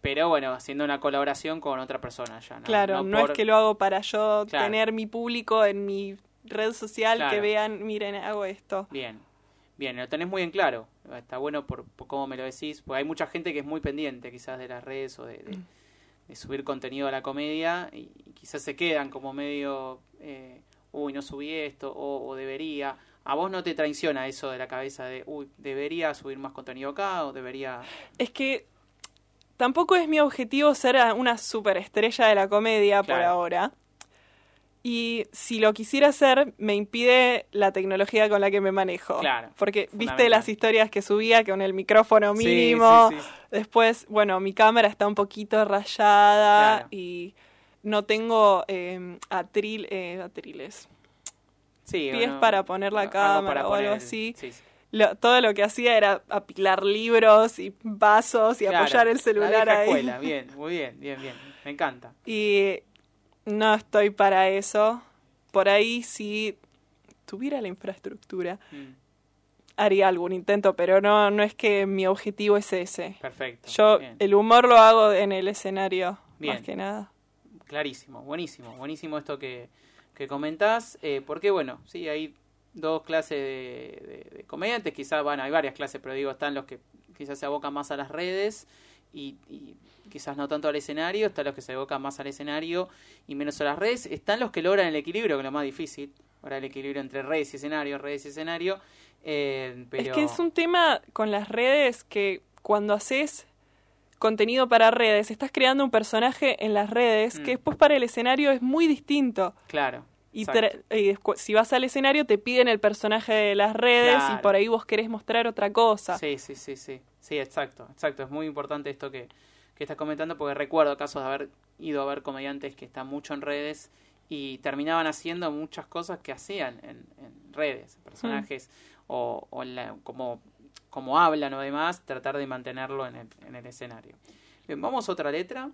Speaker 1: Pero bueno, haciendo una colaboración con otra persona ya, ¿no?
Speaker 3: Claro, no,
Speaker 1: por-
Speaker 3: es que lo hago para yo
Speaker 1: Claro.
Speaker 3: tener mi público en mi red social que vean, miren, hago esto.
Speaker 1: Bien, bien, lo tenés muy en claro. Está bueno por, por cómo me lo decís, porque hay mucha gente que es muy pendiente quizás de las redes o de, de-
Speaker 3: Mm.
Speaker 1: de subir contenido a la comedia y, y quizás se quedan como medio, eh, uy, no subí esto o, o debería. ¿A vos no te traiciona eso de la cabeza de, uy, debería subir más contenido acá o debería...
Speaker 3: Es que tampoco es mi objetivo ser una superestrella de la comedia por ahora. Y si lo quisiera hacer, me impide la tecnología con la que me manejo.
Speaker 1: Claro,
Speaker 3: Porque viste las historias que subía con el micrófono mínimo.
Speaker 1: sí, sí.
Speaker 3: Después, bueno, mi cámara está un poquito rayada
Speaker 1: Claro.
Speaker 3: y no tengo eh, atril, eh, atriles.
Speaker 1: Sí,
Speaker 3: pies para poner la cámara o algo así.
Speaker 1: sí, sí.
Speaker 3: Lo- todo lo que hacía era apilar libros y vasos y
Speaker 1: Claro,
Speaker 3: apoyar el
Speaker 1: la
Speaker 3: celular
Speaker 1: vieja
Speaker 3: ahí.
Speaker 1: escuela, bien, [laughs] muy bien, bien, bien. Me encanta.
Speaker 3: Y no estoy para eso. Por ahí si tuviera la infraestructura,
Speaker 1: Mm,
Speaker 3: haría algún intento, pero no, no es que mi objetivo es ese.
Speaker 1: perfecto.
Speaker 3: Yo
Speaker 1: bien.
Speaker 3: el humor lo hago en el escenario,
Speaker 1: Bien.
Speaker 3: más que nada.
Speaker 1: Clarísimo, buenísimo, buenísimo esto que, que comentás, eh, porque bueno, sí, hay dos clases de, de- de comediantes, quizás, bueno, hay varias clases, pero digo, están los que quizás se abocan más a las redes y, y quizás no tanto al escenario, están los que se abocan más al escenario y menos a las redes, están los que logran el equilibrio, que es lo más difícil, ahora el equilibrio entre redes y escenario, redes y escenario, eh, pero...
Speaker 3: Es que es un tema con las redes que cuando haces contenido para redes, estás creando un personaje en las redes
Speaker 1: Mm.
Speaker 3: que después para el escenario es muy distinto.
Speaker 1: Claro.
Speaker 3: Y, y si vas al escenario te piden el personaje de las redes
Speaker 1: Claro.
Speaker 3: y por ahí vos querés mostrar otra cosa.
Speaker 1: Sí, sí, sí, sí. Sí, exacto, exacto. Es muy importante esto que, que estás comentando porque recuerdo casos de haber ido a ver comediantes que están mucho en redes y terminaban haciendo muchas cosas que hacían en, en redes, personajes o, o la- como, como hablan o demás, tratar de mantenerlo en el, en el escenario. Bien, vamos a otra letra.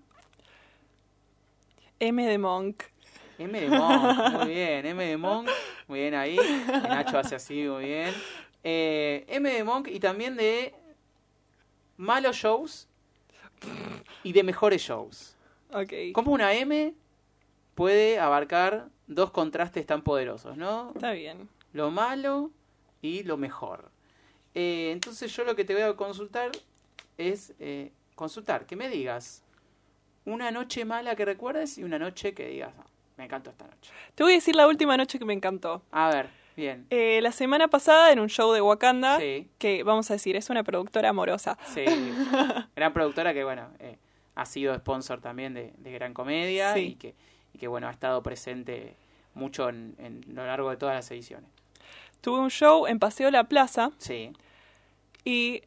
Speaker 3: M de Monk.
Speaker 1: M de Monk, muy bien, M de Monk, muy bien ahí. Nacho hace así, muy bien. Eh, M de Monk y también de malos shows y de mejores shows.
Speaker 3: Ok.
Speaker 1: ¿Cómo una M puede abarcar dos contrastes tan poderosos, ¿no?
Speaker 3: Está bien.
Speaker 1: Lo malo y lo mejor. Eh, entonces yo lo que te voy a consultar es eh, consultar, que me digas una noche mala que recuerdes y una noche que digas, "Ah, me encantó esta noche.
Speaker 3: Te voy a decir la última noche que me encantó.
Speaker 1: A ver, bien.
Speaker 3: Eh, la semana pasada en un show de Wakanda,
Speaker 1: Sí.
Speaker 3: que vamos a decir, es una productora amorosa.
Speaker 1: Sí, gran productora que, bueno, eh, ha sido sponsor también de, de Gran Comedia
Speaker 3: Sí.
Speaker 1: y, que, y que, bueno, ha estado presente mucho en, en lo largo de todas las ediciones.
Speaker 3: Tuve un show en Paseo La Plaza
Speaker 1: Sí,
Speaker 3: y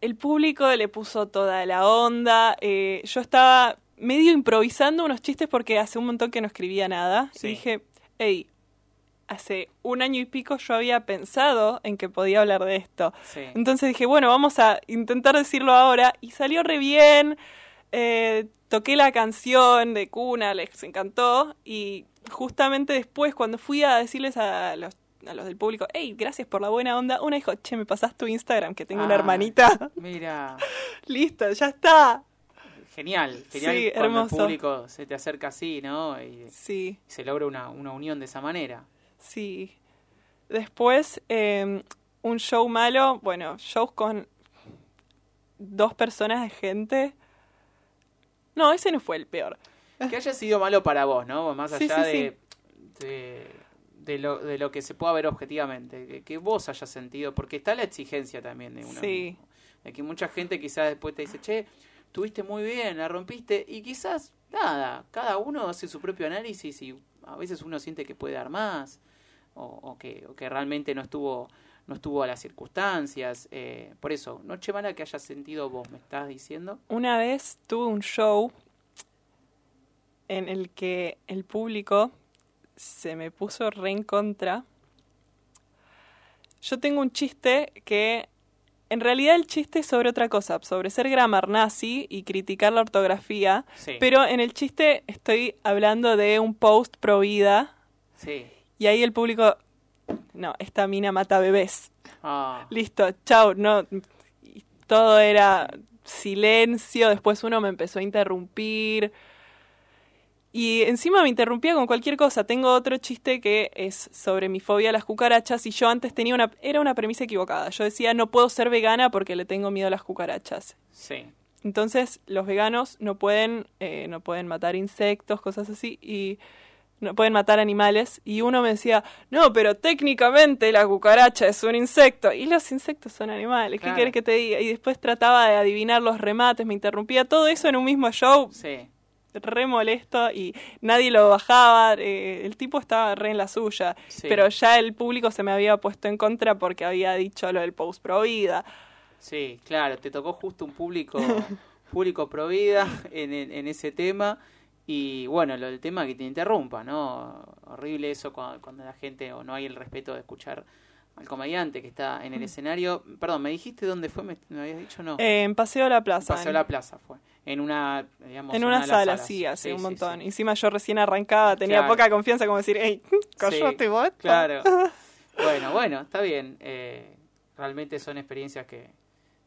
Speaker 3: el público le puso toda la onda. eh, yo estaba medio improvisando unos chistes porque hace un montón que no escribía nada.
Speaker 1: Sí.
Speaker 3: Y dije, hey, hace un año y pico yo había pensado en que podía hablar de esto.
Speaker 1: sí.
Speaker 3: Entonces dije, bueno, vamos a intentar decirlo ahora. Y salió re bien. eh, toqué la canción de Cuna, les encantó. Y justamente después, cuando fui a decirles a los, a los del público, hey, gracias por la buena onda, una dijo, che, me pasás tu Instagram, que tengo una
Speaker 1: Ah.
Speaker 3: hermanita.
Speaker 1: Mira, [laughs]
Speaker 3: Listo, ya está.
Speaker 1: Genial, genial
Speaker 3: Sí,
Speaker 1: cuando
Speaker 3: hermoso.
Speaker 1: el público se te acerca así, ¿no? Y,
Speaker 3: Sí,
Speaker 1: se logra una, una unión de esa manera.
Speaker 3: sí. Después, eh, un show malo, bueno, shows con dos personas de gente. No, ese no fue el peor.
Speaker 1: Que haya sido malo para vos, ¿no? Más
Speaker 3: Sí,
Speaker 1: allá
Speaker 3: sí,
Speaker 1: de, de, de lo, de lo que se pueda ver objetivamente, que, que vos hayas sentido, porque está la exigencia también de uno
Speaker 3: Sí.
Speaker 1: mismo. De que mucha gente quizás después te dice, che, tuviste muy bien, la rompiste, y quizás nada, cada uno hace su propio análisis y a veces uno siente que puede dar más, o, que realmente no estuvo no estuvo a las circunstancias. eh, por eso, noche mala que hayas sentido vos, me estás diciendo.
Speaker 3: Una vez tuve un show en el que el público se me puso re en contra. Yo tengo un chiste que en realidad el chiste es sobre otra cosa, sobre ser grammar nazi y criticar la ortografía,
Speaker 1: Sí.
Speaker 3: pero en el chiste estoy hablando de un post pro vida
Speaker 1: Sí.
Speaker 3: y ahí el público no, esta mina mata bebés.
Speaker 1: Ah,
Speaker 3: Listo, chau, no. y Todo era silencio, después uno me empezó a interrumpir. Y encima me interrumpía con cualquier cosa. Tengo otro chiste que es sobre mi fobia a las cucarachas y yo antes tenía una era una premisa equivocada. Yo decía, "No puedo ser vegana porque le tengo miedo a las cucarachas."
Speaker 1: sí.
Speaker 3: Entonces, los veganos no pueden eh, no pueden matar insectos, cosas así y no pueden matar animales y uno me decía, "No, pero técnicamente la cucaracha es un insecto y los insectos son animales, ¿qué
Speaker 1: Claro.
Speaker 3: querés que te diga?" Y después trataba de adivinar los remates, me interrumpía todo eso en un mismo show,
Speaker 1: Sí.
Speaker 3: Re molesto y nadie lo bajaba, eh, el tipo estaba re en la suya,
Speaker 1: Sí.
Speaker 3: pero ya el público se me había puesto en contra porque había dicho lo del post pro vida.
Speaker 1: Sí, claro, te tocó justo un público [laughs] público pro vida en, en, en ese tema y bueno, lo del tema que te interrumpa, ¿no? Horrible eso cuando, cuando la gente o no hay el respeto de escuchar al comediante que está en el escenario. Perdón, ¿me dijiste dónde fue? ¿Me, me habías dicho? No.
Speaker 3: Eh, en Paseo de la Plaza.
Speaker 1: Paseo
Speaker 3: en-
Speaker 1: la plaza fue. En una, digamos,
Speaker 3: En
Speaker 1: una de
Speaker 3: sala, sí, hace un montón.
Speaker 1: sí.
Speaker 3: Encima yo recién arrancaba, tenía
Speaker 1: Claro.
Speaker 3: poca confianza como decir, hey, [laughs]
Speaker 1: Sí,
Speaker 3: vos.
Speaker 1: Claro. [laughs] Bueno, bueno, está bien. Eh, realmente son experiencias que,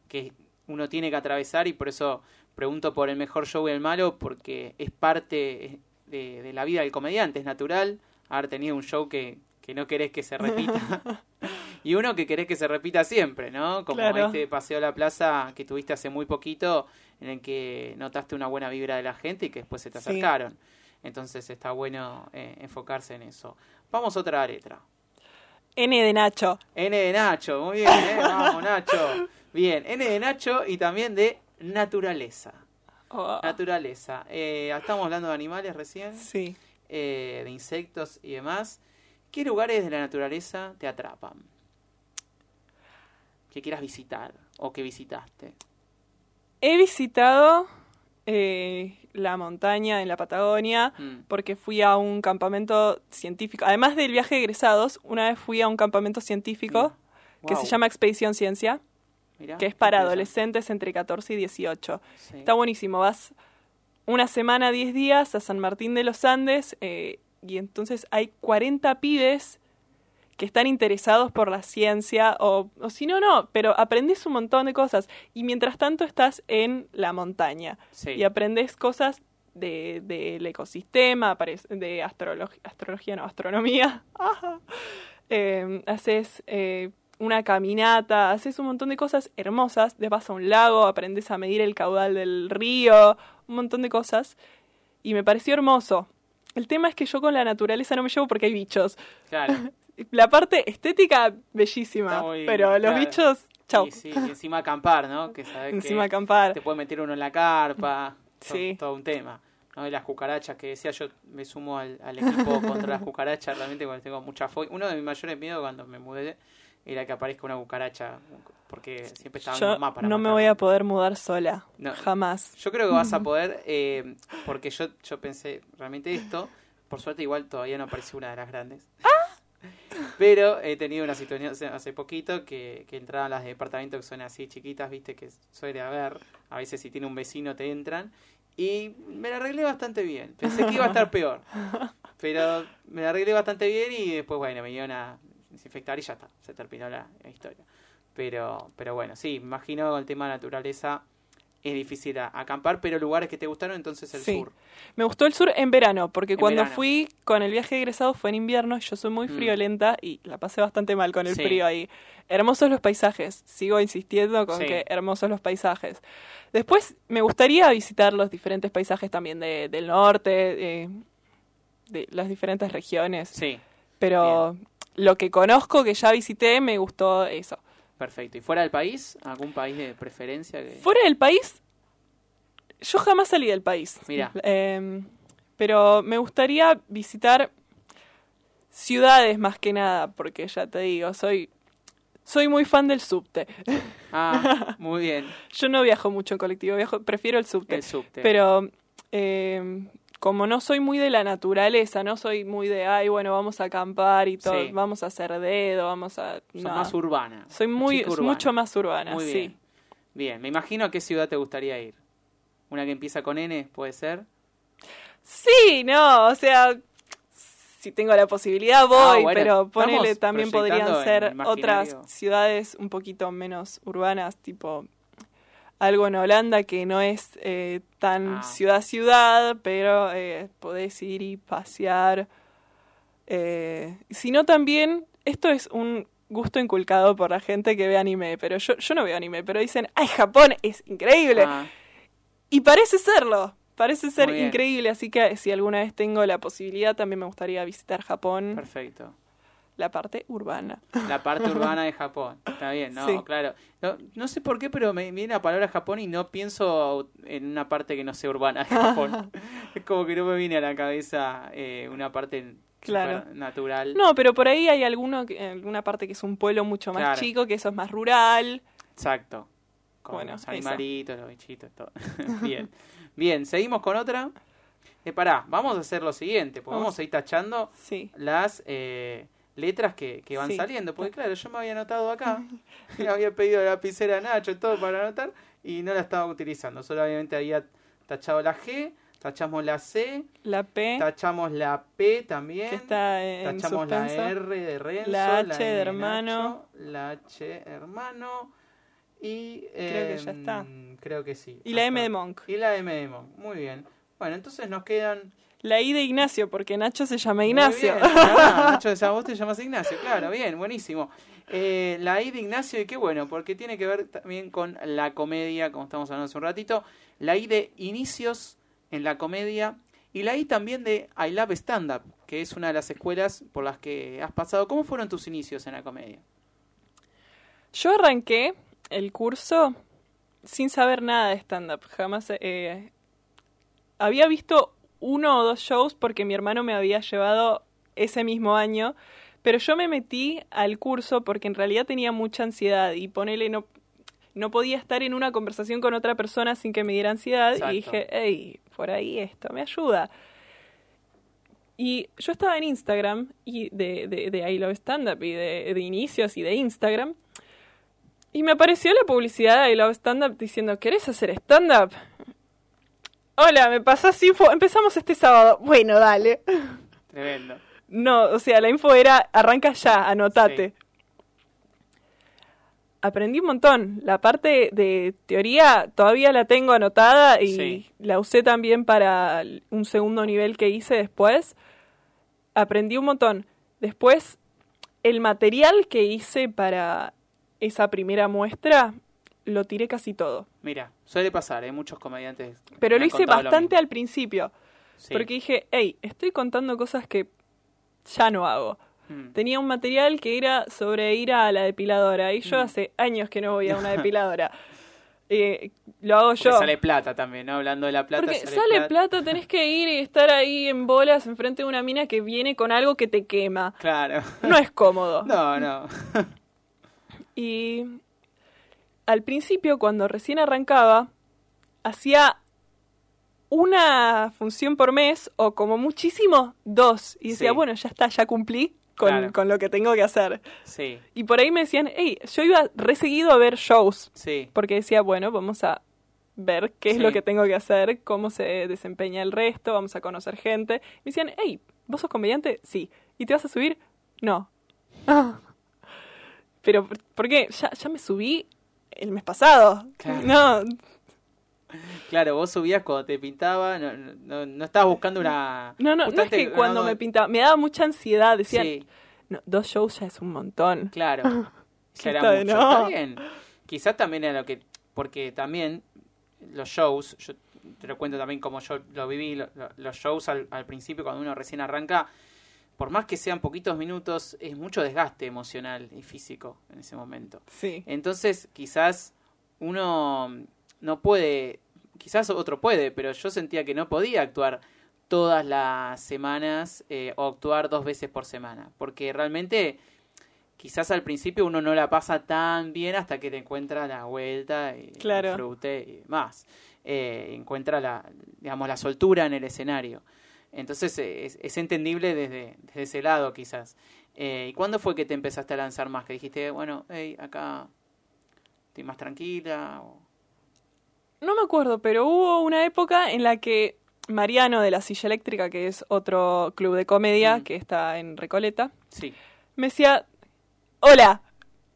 Speaker 1: que uno tiene que atravesar y por eso pregunto por el mejor show y el malo, porque es parte de, de la vida del comediante, es natural haber tenido un show que, que no querés que se repita. [laughs] y uno que querés que se repita siempre, ¿no? Como
Speaker 3: Claro.
Speaker 1: este paseo a la plaza que tuviste hace muy poquito, en el que notaste una buena vibra de la gente y que después se te
Speaker 3: Sí.
Speaker 1: acercaron. Entonces está bueno eh, enfocarse en eso. Vamos a otra letra.
Speaker 3: N de Nacho.
Speaker 1: N de Nacho, muy bien, ¿eh? vamos Nacho. Bien, N de Nacho y también de naturaleza.
Speaker 3: Oh,
Speaker 1: Naturaleza. Eh, estamos hablando de animales recién,
Speaker 3: sí.
Speaker 1: eh, de insectos y demás. ¿Qué lugares de la naturaleza te atrapan? Que quieras visitar o que visitaste.
Speaker 3: He visitado eh, la montaña en la Patagonia
Speaker 1: Mm,
Speaker 3: porque fui a un campamento científico. Además del viaje de egresados, una vez fui a un campamento científico que
Speaker 1: Wow.
Speaker 3: se llama Expedición Ciencia,
Speaker 1: Mirá,
Speaker 3: que es para adolescentes entre 14 y 18.
Speaker 1: Sí.
Speaker 3: Está buenísimo, vas una semana, 10 días a San Martín de los Andes eh, y entonces hay 40 pibes que están interesados por la ciencia o, o si no, no, pero aprendes un montón de cosas y mientras tanto estás en la montaña
Speaker 1: Sí.
Speaker 3: y aprendes cosas de- del ecosistema, de astrolog- astrología, no, astronomía. [laughs] Ajá. Eh, haces eh, una caminata, haces un montón de cosas hermosas, te vas a un lago, aprendes a medir el caudal del río, un montón de cosas. Y me pareció hermoso. El tema es que yo con la naturaleza no me llevo porque hay bichos.
Speaker 1: Claro. [laughs]
Speaker 3: La parte estética, bellísima, pero los
Speaker 1: claro.
Speaker 3: bichos, chau.
Speaker 1: Y sí, y encima acampar, ¿no? Que sabes [laughs]
Speaker 3: Encima
Speaker 1: que
Speaker 3: acampar.
Speaker 1: te puede meter uno en la carpa. [laughs]
Speaker 3: Sí.
Speaker 1: Todo un tema. ¿no? Y las cucarachas que decía yo me sumo al, al equipo contra las cucarachas realmente porque tengo mucha fobia. Uno de mis mayores miedos cuando me mudé era que aparezca una cucaracha porque siempre estaba
Speaker 3: Yo
Speaker 1: mamá para
Speaker 3: no me voy a poder mudar sola.
Speaker 1: No.
Speaker 3: Jamás.
Speaker 1: Yo creo que vas a poder, eh, porque yo, yo pensé realmente esto, por suerte igual todavía no apareció una de las grandes. Pero he tenido una situación hace- poquito que, que entraban las de departamento que son así chiquitas, viste, que suele haber. A veces si tiene un vecino te entran. Y me la arreglé bastante bien. Pensé que iba a estar peor. Pero me la arreglé bastante bien y después, bueno, me dieron a desinfectar y ya está. Se terminó la, la historia. Pero, pero bueno, sí, me imagino con el tema de naturaleza es difícil acampar, pero lugares que te gustaron entonces el
Speaker 3: Sí.
Speaker 1: sur.
Speaker 3: Me gustó el sur en verano, porque
Speaker 1: En
Speaker 3: cuando
Speaker 1: verano.
Speaker 3: fui con el viaje de egresado fue en invierno, yo soy muy
Speaker 1: Mm.
Speaker 3: friolenta y la pasé bastante mal con el
Speaker 1: Sí.
Speaker 3: frío ahí. Hermosos los paisajes, sigo insistiendo con
Speaker 1: Sí.
Speaker 3: que hermosos los paisajes. Después me gustaría visitar los diferentes paisajes también de- del norte, de, de las diferentes regiones,
Speaker 1: Sí,
Speaker 3: pero lo que conozco, que ya visité, me gustó eso.
Speaker 1: Perfecto. ¿Y fuera del país? ¿Algún país de preferencia? Que...
Speaker 3: Fuera del país, yo jamás salí del país.
Speaker 1: Mira.
Speaker 3: Eh, pero me gustaría visitar ciudades más que nada, porque ya te digo, soy, soy muy fan del subte.
Speaker 1: Ah, muy bien. [laughs]
Speaker 3: Yo no viajo mucho en colectivo, viajo, prefiero el subte.
Speaker 1: El subte.
Speaker 3: Pero eh, como no soy muy de la naturaleza, no soy muy de, ay, bueno, vamos a acampar y todo,
Speaker 1: Sí.
Speaker 3: vamos a hacer dedo, vamos a... No.
Speaker 1: más urbana.
Speaker 3: soy muy,
Speaker 1: urbana.
Speaker 3: mucho más urbana,
Speaker 1: Muy
Speaker 3: sí.
Speaker 1: bien. Bien, me imagino a qué ciudad te gustaría ir. ¿Una que empieza con N, puede ser?
Speaker 3: Sí, no, o sea, si tengo la posibilidad voy,
Speaker 1: Ah, bueno,
Speaker 3: pero ponele también podrían ser otras ciudades un poquito menos urbanas, tipo algo en Holanda que no es eh, tan
Speaker 1: Ah.
Speaker 3: ciudad-ciudad, pero eh, podés ir y pasear. Eh, sino también, esto es un gusto inculcado por la gente que ve anime, pero yo, yo no veo anime, pero dicen, ¡ay, Japón es increíble!
Speaker 1: Ah,
Speaker 3: Y parece serlo, parece ser increíble, así que si alguna vez tengo la posibilidad también me gustaría visitar Japón,
Speaker 1: perfecto.
Speaker 3: La parte urbana.
Speaker 1: La parte [laughs] urbana de Japón. Está bien, no,
Speaker 3: Sí.
Speaker 1: claro. No, no sé por qué, pero me viene la palabra Japón y no pienso en una parte que no sea urbana de Japón. [laughs] es como que no me viene a la cabeza eh, una parte
Speaker 3: Claro.
Speaker 1: natural.
Speaker 3: No, pero por ahí hay alguno, que- alguna parte que es un pueblo mucho más
Speaker 1: Claro.
Speaker 3: chico, que eso es más rural.
Speaker 1: Exacto. Con
Speaker 3: Bueno,
Speaker 1: los
Speaker 3: eso.
Speaker 1: animalitos, los bichitos, todo. [laughs] Bien. Bien, seguimos con otra. Eh, pará, vamos a hacer lo siguiente, pues
Speaker 3: Vamos.
Speaker 1: vamos a ir tachando
Speaker 3: Sí.
Speaker 1: las eh, letras que, que van
Speaker 3: Sí.
Speaker 1: saliendo. Porque claro, yo me había anotado acá, [laughs] me había pedido la lapicera a Nacho y todo para anotar y no la estaba utilizando. Solo obviamente había tachado la G, tachamos la C,
Speaker 3: La P,
Speaker 1: tachamos la P también.
Speaker 3: que está en
Speaker 1: Tachamos la. R de Renzo,
Speaker 3: La H de hermano.
Speaker 1: Nacho, la H hermano y
Speaker 3: Creo que ya
Speaker 1: em,
Speaker 3: está.
Speaker 1: Creo que sí.
Speaker 3: Y la M de Monk.
Speaker 1: Y la M de Monk. Muy bien. Bueno, entonces nos quedan
Speaker 3: La I de Ignacio, porque Nacho se llama
Speaker 1: Muy
Speaker 3: Ignacio.
Speaker 1: bien. Ah, [laughs] Nacho, sea, vos te llamas Ignacio, claro, bien, buenísimo. Eh, la I de Ignacio, y qué bueno, porque tiene que ver también con la comedia, como estamos hablando hace un ratito. La I de inicios en la comedia. Y la I también de I Love Stand Up, que es una de las escuelas por las que has pasado. ¿Cómo fueron tus inicios en la comedia?
Speaker 3: Yo arranqué el curso sin saber nada de stand-up. Jamás eh, había visto uno o dos shows porque mi hermano me había llevado ese mismo año, pero yo me metí al curso porque en realidad tenía mucha ansiedad y ponele no no podía estar en una conversación con otra persona sin que me diera ansiedad
Speaker 1: Exacto.
Speaker 3: y dije, hey, por ahí esto me ayuda. Y yo estaba en Instagram y de, de, de I Love Stand Up y de, de inicios y de Instagram y me apareció la publicidad de I Love Stand Up diciendo, ¿querés hacer stand-up? Hola, me pasás info. Empezamos este sábado. Bueno, dale. aprendí un montón. La parte de teoría todavía la tengo anotada y
Speaker 1: Sí.
Speaker 3: la usé también para un segundo nivel que hice después. Aprendí un montón. Después, el material que hice para esa primera muestra, lo tiré casi todo.
Speaker 1: Mira, suele pasar, hay muchos comediantes.
Speaker 3: Pero lo hice
Speaker 1: lo
Speaker 3: bastante al principio,
Speaker 1: Sí.
Speaker 3: porque dije, hey, estoy contando cosas que ya no hago.
Speaker 1: Mm.
Speaker 3: Tenía un material que era sobre ir a la depiladora y yo
Speaker 1: Mm.
Speaker 3: hace años que no voy a una [laughs] depiladora. Eh, lo hago
Speaker 1: Porque
Speaker 3: yo.
Speaker 1: sale plata también, ¿no? Hablando de la plata.
Speaker 3: Porque sale plata, tenés que ir y estar ahí en bolas enfrente de una mina que viene con algo que te quema.
Speaker 1: Claro.
Speaker 3: No es cómodo. [laughs]
Speaker 1: No, no.
Speaker 3: Y al principio, cuando recién arrancaba, hacía una función por mes o como muchísimo dos. Y decía,
Speaker 1: Sí.
Speaker 3: bueno, ya está, ya cumplí con,
Speaker 1: Claro.
Speaker 3: con lo que tengo que hacer.
Speaker 1: Sí,
Speaker 3: Y por ahí me decían, hey, yo iba reseguido a ver shows.
Speaker 1: sí.
Speaker 3: Porque decía, bueno, vamos a ver qué es
Speaker 1: Sí.
Speaker 3: lo que tengo que hacer, cómo se desempeña el resto, vamos a conocer gente. Me decían, hey, ¿vos sos comediante? Sí. ¿Y te vas a subir? No. Ah. [laughs] Pero, ¿por- ¿por qué? Ya, ya me subí el mes pasado.
Speaker 1: Claro.
Speaker 3: No,
Speaker 1: Claro, vos subías cuando te pintaba, no, no, no estabas buscando una...
Speaker 3: no, no, no es que cuando me pintaba, me daba mucha ansiedad. Decían,
Speaker 1: Sí,
Speaker 3: no, dos shows ya es un montón.
Speaker 1: claro. [laughs] Ya era mucho. Está bien. Quizás también era lo que... Porque también los shows, yo te lo cuento también como yo lo viví, lo- lo- los shows al, al principio cuando uno recién arranca, por más que sean poquitos minutos, es mucho desgaste emocional y físico en ese momento.
Speaker 3: Sí.
Speaker 1: Entonces, quizás uno no puede, quizás otro puede, pero yo sentía que no podía actuar todas las semanas eh, o actuar dos veces por semana, porque realmente quizás al principio uno no la pasa tan bien hasta que te encuentra la vuelta y
Speaker 3: Claro.
Speaker 1: disfrute y más, Eh, encuentra la, digamos, la soltura en el escenario. Entonces eh, es, es entendible desde, desde ese lado quizás. Eh, ¿Y cuándo fue que te empezaste a lanzar más? Que dijiste, bueno, hey, acá estoy más tranquila. o-
Speaker 3: No me acuerdo, pero hubo una época en la que Mariano de la Silla Eléctrica, que es otro club de comedia
Speaker 1: Mm.
Speaker 3: que está en Recoleta,
Speaker 1: Sí,
Speaker 3: me decía, hola,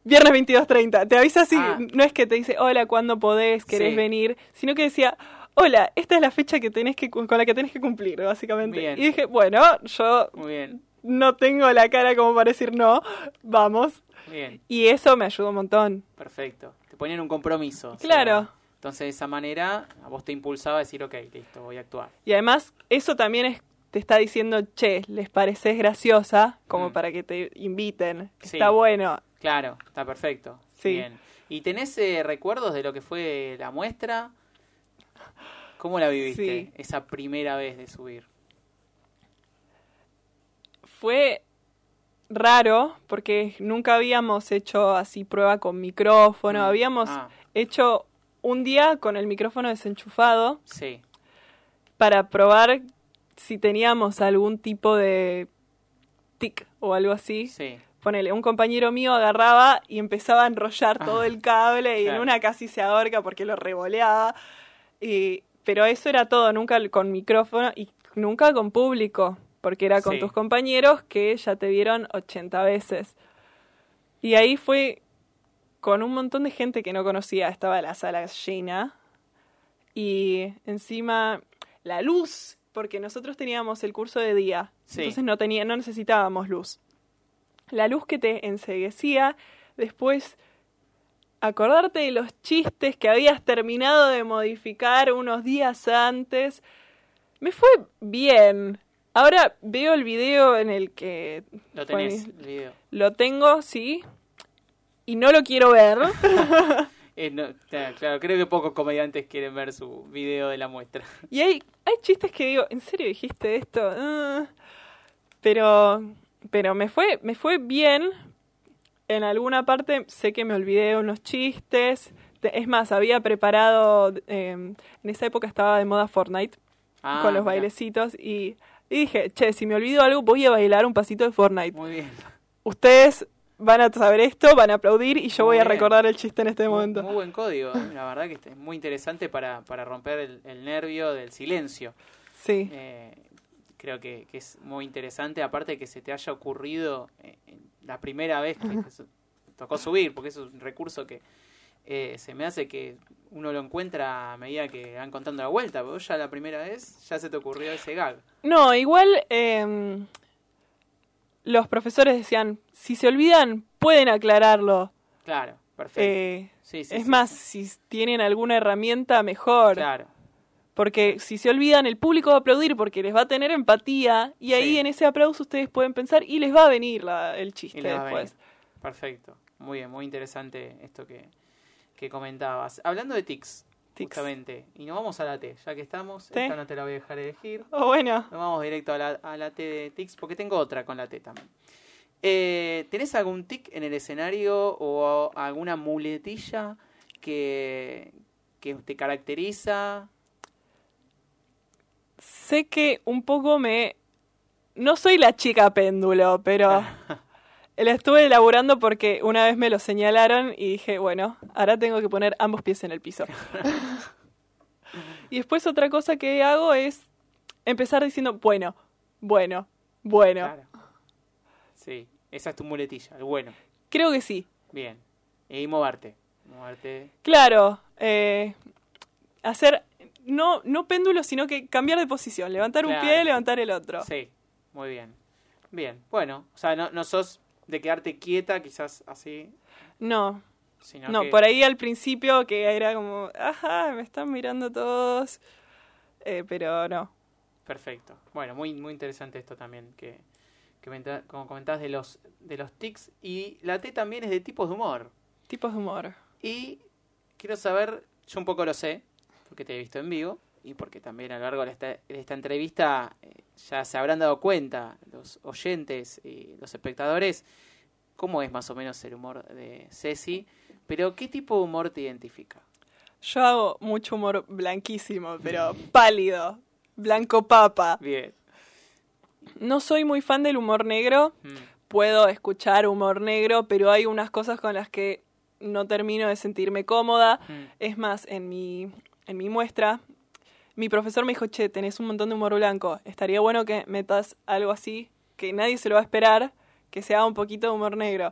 Speaker 3: viernes 22.30. Te avisa así,
Speaker 1: Ah.
Speaker 3: no es que te dice, hola, ¿cuándo podés? ¿Querés
Speaker 1: Sí.
Speaker 3: venir? Sino que decía, hola, esta es la fecha que tenés que, con la que tenés que cumplir, básicamente.
Speaker 1: Bien.
Speaker 3: Y dije, bueno, yo
Speaker 1: muy bien,
Speaker 3: no tengo la cara como para decir no, vamos.
Speaker 1: bien,
Speaker 3: Y eso me ayudó un montón.
Speaker 1: perfecto. Te ponían un compromiso. o sea,
Speaker 3: Claro.
Speaker 1: entonces de esa manera a vos te impulsaba a decir, ok, listo, voy a actuar.
Speaker 3: Y además, eso también es, te está diciendo, che, les pareces graciosa, como
Speaker 1: Mm.
Speaker 3: para que te inviten.
Speaker 1: Sí.
Speaker 3: Está bueno.
Speaker 1: Claro, está perfecto.
Speaker 3: Sí.
Speaker 1: Bien. ¿Y tenés eh, recuerdos de lo que fue la muestra? ¿Cómo la viviste
Speaker 3: Sí.
Speaker 1: esa primera vez de subir?
Speaker 3: Fue raro porque nunca habíamos hecho así prueba con micrófono.
Speaker 1: Mm.
Speaker 3: Habíamos
Speaker 1: Ah,
Speaker 3: hecho un día con el micrófono desenchufado
Speaker 1: sí,
Speaker 3: para probar si teníamos algún tipo de tic o algo así.
Speaker 1: sí.
Speaker 3: Ponele, un compañero mío agarraba y empezaba a enrollar todo
Speaker 1: Ah,
Speaker 3: el cable y
Speaker 1: claro.
Speaker 3: en una casi se ahorca porque lo revoleaba. Y, pero eso era todo, nunca con micrófono y nunca con público, porque era con
Speaker 1: Sí.
Speaker 3: tus compañeros que ya te vieron 80 veces. Y ahí fue con un montón de gente que no conocía, estaba la sala llena y encima la luz, porque nosotros teníamos el curso de día,
Speaker 1: Sí.
Speaker 3: entonces no tenía, no necesitábamos luz. La luz que te enseguecía, después acordarte de los chistes que habías terminado de modificar unos días antes. Me fue bien. Ahora veo el video en el que
Speaker 1: Lo tenés, el video.
Speaker 3: lo tengo, sí, y no lo quiero ver. [laughs]
Speaker 1: Eh, no, claro, creo que pocos comediantes quieren ver su video de la muestra. [laughs]
Speaker 3: Y hay, hay chistes que digo, ¿en serio dijiste esto? Ah. pero pero me fue, me fue bien. En alguna parte sé que me olvidé unos chistes. Te- Es más, había preparado, eh, en esa época estaba de moda Fortnite,
Speaker 1: Ah,
Speaker 3: con los bailecitos, y, y dije, che, si me olvido algo, voy a bailar un pasito de Fortnite.
Speaker 1: Muy bien.
Speaker 3: Ustedes van a saber esto, van a aplaudir, y yo
Speaker 1: Muy
Speaker 3: voy a recordar el chiste en este
Speaker 1: Muy,
Speaker 3: momento.
Speaker 1: muy buen código, [laughs] la verdad que este es muy interesante para, para romper el, el nervio del silencio.
Speaker 3: Sí.
Speaker 1: Eh, creo que, que es muy interesante, aparte de que se te haya ocurrido eh, la primera vez que, tocó subir, porque es un recurso que eh, se me hace que uno lo encuentra a medida que van contando la vuelta, pero ya la primera vez ya se te ocurrió ese gag.
Speaker 3: No, igual eh, los profesores decían, si se olvidan, pueden aclararlo.
Speaker 1: Claro, perfecto.
Speaker 3: Eh,
Speaker 1: Sí, sí,
Speaker 3: es
Speaker 1: sí,
Speaker 3: más, si tienen alguna herramienta, mejor.
Speaker 1: Claro,
Speaker 3: Porque si se olvidan, el público va a aplaudir porque les va a tener empatía y ahí
Speaker 1: Sí.
Speaker 3: en ese aplauso ustedes pueden pensar y les va a venir la- el chiste después.
Speaker 1: Perfecto. Muy bien, muy interesante esto que, que comentabas. Hablando de tics,
Speaker 3: Tics.
Speaker 1: justamente, y nos vamos a la T, ya que estamos, esta no te la voy a dejar elegir.
Speaker 3: Oh, bueno.
Speaker 1: Nos vamos directo a la, a la T de tics, porque tengo otra con la T también. Eh, ¿Tenés algún tic en el escenario o alguna muletilla que, que te caracteriza?
Speaker 3: Sé que un poco me... No soy la chica péndulo, pero [laughs] la estuve elaborando porque una vez me lo señalaron y dije, bueno, ahora tengo que poner ambos pies en el piso. [laughs] y después otra cosa que hago es empezar diciendo, bueno, bueno, bueno.
Speaker 1: Claro. Sí, esa es tu muletilla, el bueno.
Speaker 3: Creo que sí.
Speaker 1: Bien. Y moverte. Moverte.
Speaker 3: Claro, eh, hacer no, no péndulo, sino que cambiar de posición, levantar un pie, levantar el otro.
Speaker 1: Sí, muy bien. Bien, bueno, o sea, no, no sos de quedarte quieta, quizás así,
Speaker 3: No,
Speaker 1: sino
Speaker 3: no,
Speaker 1: que...
Speaker 3: por ahí al principio que era como, ajá, me están mirando todos, eh, pero no.
Speaker 1: Perfecto. Bueno, muy, muy interesante esto también, que, que como comentabas de los, de los tics. Y la T también es de tipos de humor.
Speaker 3: Tipos de humor.
Speaker 1: Y quiero saber, yo un poco lo sé, porque te he visto en vivo, y porque también a lo largo de esta, de esta entrevista eh, ya se habrán dado cuenta los oyentes y los espectadores cómo es más o menos el humor de Ceci, pero ¿qué tipo de humor te identifica?
Speaker 3: Yo hago mucho humor blanquísimo, pero pálido, blanco papa.
Speaker 1: Bien.
Speaker 3: No soy muy fan del humor negro,
Speaker 1: Mm,
Speaker 3: puedo escuchar humor negro, pero hay unas cosas con las que no termino de sentirme cómoda.
Speaker 1: mm.
Speaker 3: Es más, en mi, en mi muestra, mi profesor me dijo, che, tenés un montón de humor blanco. Estaría bueno que metas algo así, que nadie se lo va a esperar, que sea un poquito de humor negro.